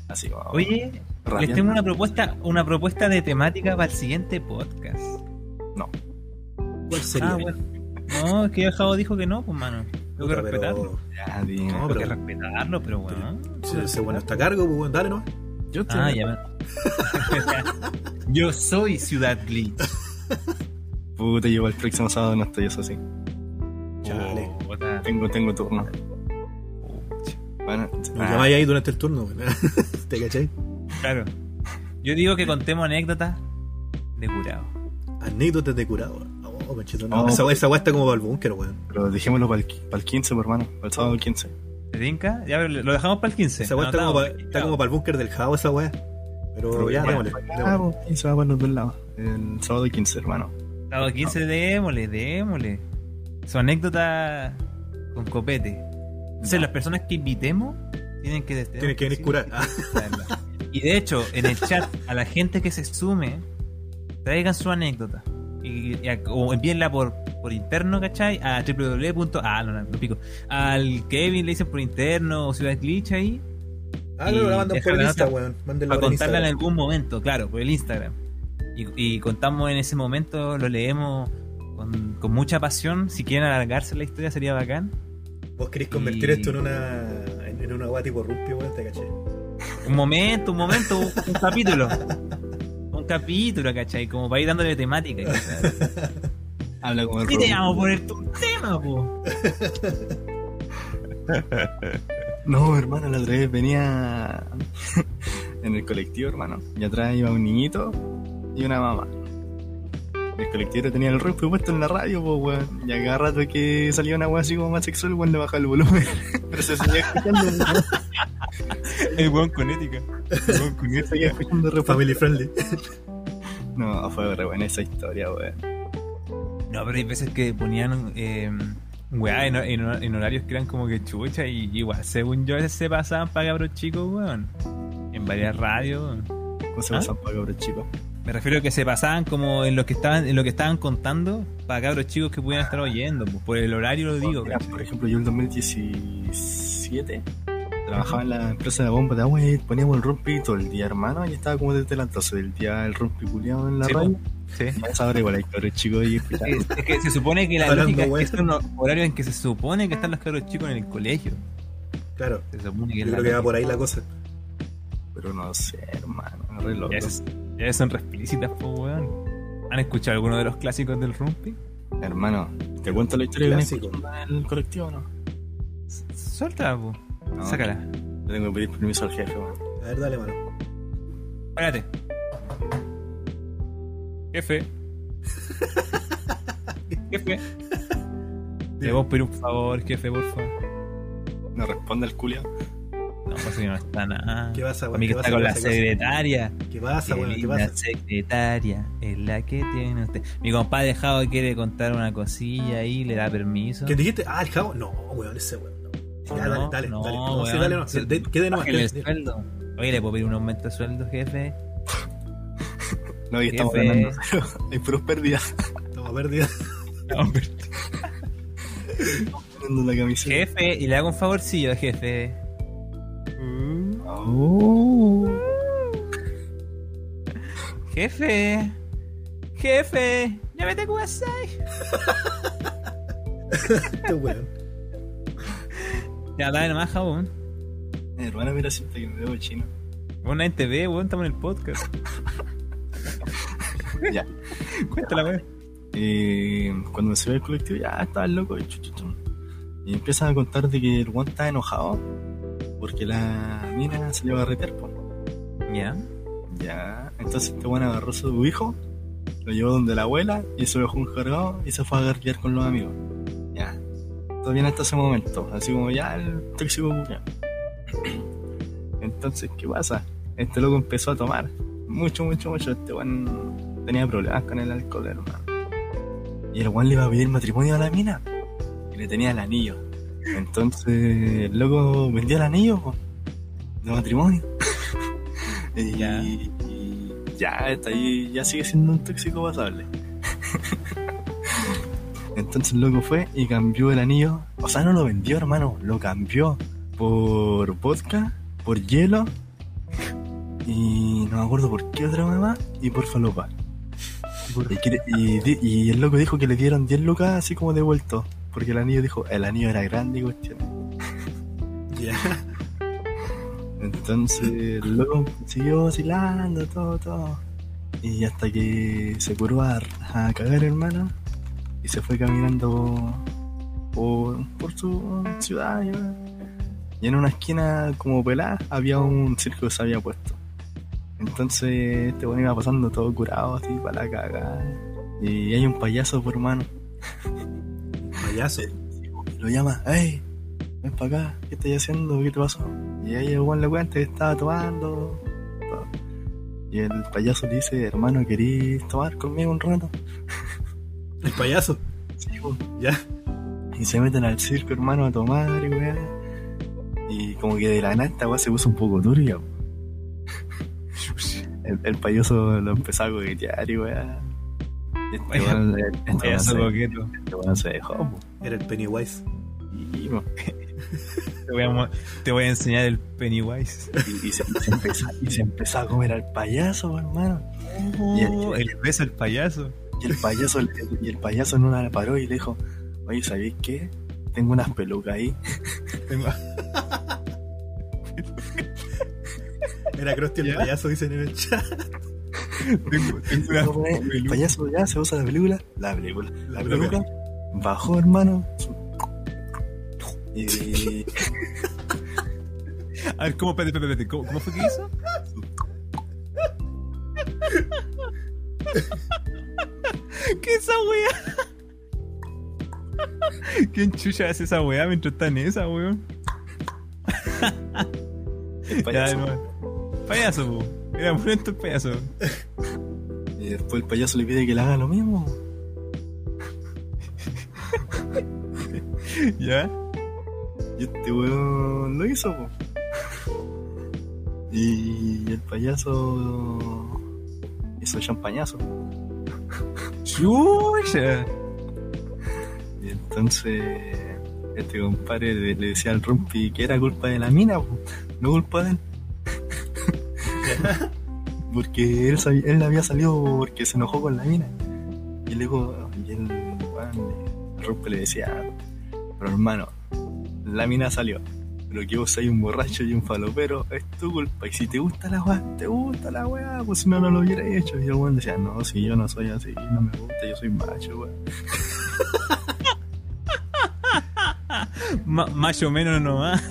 Así como. Oye, les rabiando. tengo una propuesta, una propuesta de temática para el siguiente podcast. No. ¿Cuál sería? Ah, bueno. No, es que el Javo dijo que no, pues mano. Tengo que respetarlo. Ya. No, Tengo que respetarlo, pero bueno. si ese bueno está a cargo, pues bueno, dale, ¿no? Yo estoy- Ah, ya. Yo soy Ciudad Glitch. Puta, yo el próximo sábado no estoy, eso sí. Chale. Tengo, tengo turno. Bueno, Nos ah, llamáis ahí durante el turno, weón. ¿Te cachai? Claro. Yo digo que contemos anécdotas de curado. Anécdotas de curado. Oh, conchito, no. Oh, esa, pues. esa weá está como para el búnker, weón. pero dejémoslo para el, para el 15, pues, hermano. Para el sábado 15. ¿Te tinca? Ya lo dejamos para el 15. Esa weá está, como Anotado. pa- está como para el búnker del Jao, esa weá. Pero ya, démosle. Ah, pues, se va para los dos lados. El sábado 15, hermano. Sábado 15, démosle, démosle. Su anécdota con copete. Entonces, las personas que invitemos tienen que. Tienen que venir curar. Y de hecho, en el chat, a la gente que se sume, traigan su anécdota. Y, y a- o envíenla por, por interno, ¿cachai? A www. Ah, no, no, no pico. Al Kevin le dicen por interno o Ciudad Glitch ahí. ah no, la mandan por el Insta, weón. El contarla en algún momento, claro, por el Instagram. Y, y contamos en ese momento, lo leemos con, con mucha pasión. Si quieren alargarse la historia, sería bacán. Vos querés convertir Y- esto en una en, en una weá tipo weón, te caché. Un momento, un momento, un capítulo. Un capítulo, ¿cachai? Como para ir dándole temática. ¿cachai? Habla como el ¿Qué te vamos a poner tu tema, po? No, hermano, la otra vez venía en el colectivo, hermano. Y atrás iba un niñito y una mamá. El colectivo tenía el rostro puesto en la radio, pues, weón. Y a cada rato que salía una weá así como más sexual, weón, le bajaba el volumen. Pero se seguía escuchando, weón. El weón con ética. El weón con Se seguía escuchando re Family friendly. No, fue re buena esa historia, weón. No, pero hay veces que ponían eh, weá en, en- en horarios que eran como que chucha y igual, según yo, a veces se pasaban para cabros chicos, weón. En varias radios. ¿Cómo se ¿Ah? pasan para cabros chicos? Me refiero a que se pasaban como en lo que estaban, en lo que estaban contando para cabros chicos que pudieran estar oyendo. pues, por el horario lo digo. Por ejemplo, yo en 2017 trabajaba en la empresa de bomba de agua y poníamos el rompi todo el día, hermano, y estaba como desde las 12 del día el rompi culiado en la Sí, radio. Sí. Y a esa hora igual hay cabros chicos. Es, es que se supone que la lógica es que son los horarios en que se supone que están los cabros chicos en el colegio. Claro. Se supone que Yo creo que va por ahí la cosa. Pero no sé, hermano, re loco. Ya son explícitas, pues, weón. ¿Han escuchado alguno de los clásicos del Rumpi? Hermano, ¿te cuento la historia Clásico. que me en el colectivo o no? Suelta, po. No. Sácala. Le tengo que pedir permiso al jefe, weón. A ver, dale, mano. Espérate. Jefe. jefe. Le voy a pedir un favor, jefe, por favor. No responde el culiao. No, pues que no está nada. ¿Qué pasa, A weón? mí que ¿Qué está pasa? con ¿Qué la pasa? ¿Qué pasa? secretaria. ¿Qué pasa, weón? ¿Qué pasa? secretaria es la que tiene usted. Mi compadre dejado quiere contar una cosilla ahí, le da permiso. ¿Qué dijiste? Ah, el jabo. No, weón, ese weón. No. Ya, No, dale, dale, no, dale. No, sí, dale, no. Sí. De- ¿Qué de nomás? ¿Qué- sueldo. Oye, le puedo pedir un aumento de sueldo, jefe. No, y estamos Jefe. ganando, hay puros pérdidas. Estamos perdidos. Poniendo la camiseta. jefe, y le hago un favorcillo, jefe. Oh. Jefe. Jefe. Ya vete Kudasai. Este weón. Ya, dale nomás, jabón. Hermano, mira, siento que me veo chino. Una en TV, weón, estamos en el podcast. ya. Cuéntala, weón. Eh, cuando me subí al colectivo, ya estaba loco. Y, y empiezan a contar de que el guan está enojado porque la mina va a retear, po. Ya. Ya, entonces este weón agarró a su hijo, lo llevó donde la abuela y se lo dejó encargado y se fue a garquear con los amigos. Ya, todo bien hasta ese momento, así como ya el tóxico culiao. Entonces, ¿qué pasa? Este loco empezó a tomar mucho, mucho, mucho. Este weón tenía problemas con el alcohol, hermano. Y el weón le iba a pedir matrimonio a la mina y le tenía el anillo. Entonces, el loco vendió el anillo po, de matrimonio. y, Ya. y ya, está ahí, ya sigue siendo un tóxico pasable. Entonces el loco fue y cambió el anillo. O sea, no lo vendió, hermano, lo cambió por vodka, por hielo y no me acuerdo por qué otra mamá y por falopa. Y, y y el loco dijo que le dieron 10 lucas así como devuelto. Porque el anillo dijo, el anillo era grande y cuestión. Ya. Entonces loco siguió vacilando, todo, todo. Y hasta que se curó a, a cagar, hermano. Y se fue caminando por, por su ciudad. ya. Y en una esquina como pelada había un circo que se había puesto. Entonces este bueno iba pasando todo curado así para la cagada. Y hay un payaso por mano. Payaso. Lo llama, hey, ven para acá, ¿qué estás haciendo? ¿Qué te pasó? Y ahí el weón le cuenta que estaba tomando. todo. Y el payaso le dice, hermano, ¿querís tomar conmigo un rato? El payaso. Sí, weón. Ya. Y se meten al circo, hermano, a tomar y weá. Y como que de la nada esta weá se puso un poco turbia. weón. El, el payaso lo empezó a coquetear y weá. Este weón, este weón se, coqueto. este weón se dejó. po. Era el Pennywise. Y, Te voy a, mo- te voy a enseñar el Pennywise. y- y se, y se empezó, y se empezó a comer al payaso, hermano. Y el- Oh, el beso al payaso. Y el payaso, y el payaso en una la paró y le dijo, oye, ¿sabéis qué? Tengo unas pelucas ahí. Era Krusty el Ya. payaso, dicen en el chat. payaso ya se usa la película. La película. La, La peluca. peluca. Bajó, hermano. Y A ver, ¿cómo? Espérate, espérate. ¿Cómo, cómo fue que hizo? ¿Qué es esa wea? ¿Quién chucha hace esa wea mientras está en esa, weón? Ya, payaso. Payaso, po. Era pronto el payaso. y después el payaso le pide que le haga lo mismo. ¿Ya? Y este weón lo hizo, po. Y el payaso hizo champañazo. Chucha. Y entonces este compadre le, le decía al Rumpi que era culpa de la mina, po, no culpa de él. Porque él, sabía- él había salido porque se enojó con la mina. Y luego, y el, Rumpi le decía, pero hermano, la mina salió. Pero que vos sois un borracho y un falopero, es tu culpa. Y si te gusta la weá, te gusta la weá, pues si no, no lo hubiera hecho. Y el weón decía, no, si yo no soy así, no me gusta, yo soy macho, weón. Más o menos nomás.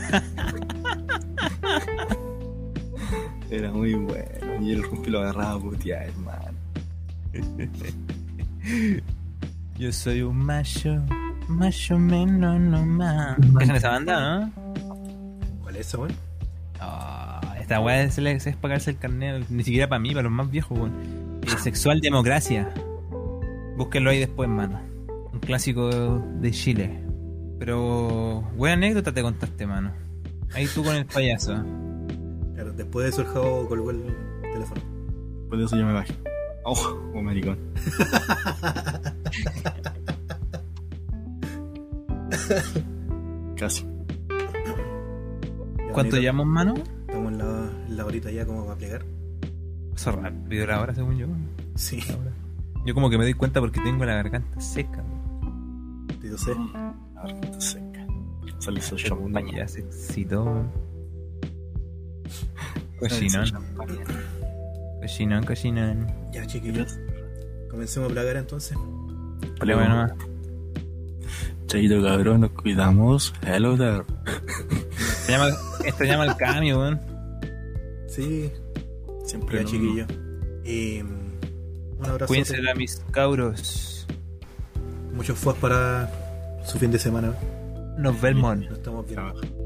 Era muy bueno. Y el Rumpi lo agarraba a putear, hermano. Yo soy un macho, macho menos nomás. ¿Cajan esa banda, no? ¿Cuál es esa, weón? Ah, esta weá es, es, es pagarse el carnet, ni siquiera para mí, para los más viejos, weón. Eh, Sexual Democracia. Búsquenlo ahí después, mano. Un clásico de Chile. Pero, buena anécdota te contaste, mano. Ahí tú con el payaso. Claro, después de eso el Javo colgó el. Por eso yo me bajé. ¡Oh! Oh, maricón. Casi. Ya, ¿Cuánto llevamos, mano? Estamos en la, en la horita ya como para plegar. Pasó rápido la hora, según yo. Sí. Yo como que me doy cuenta porque tengo la garganta seca. weón. yo sé. La garganta seca. Se le hizo Este mundo champaña. ya se excitó. hizo Cochinón, champaña. Cochinón, cochinón. Ya, chiquillos. Comencemos a plagar entonces. Pero bueno, Chaito cabrón, nos cuidamos. Hello there. se llama, esto se llama el cambio, weón. Sí, Siempre ya, lo chiquillos. Y mm, un abrazo. Cuídense de mis cabros. Muchos fuas para su fin de semana. Nos vemos. Nos estamos viendo.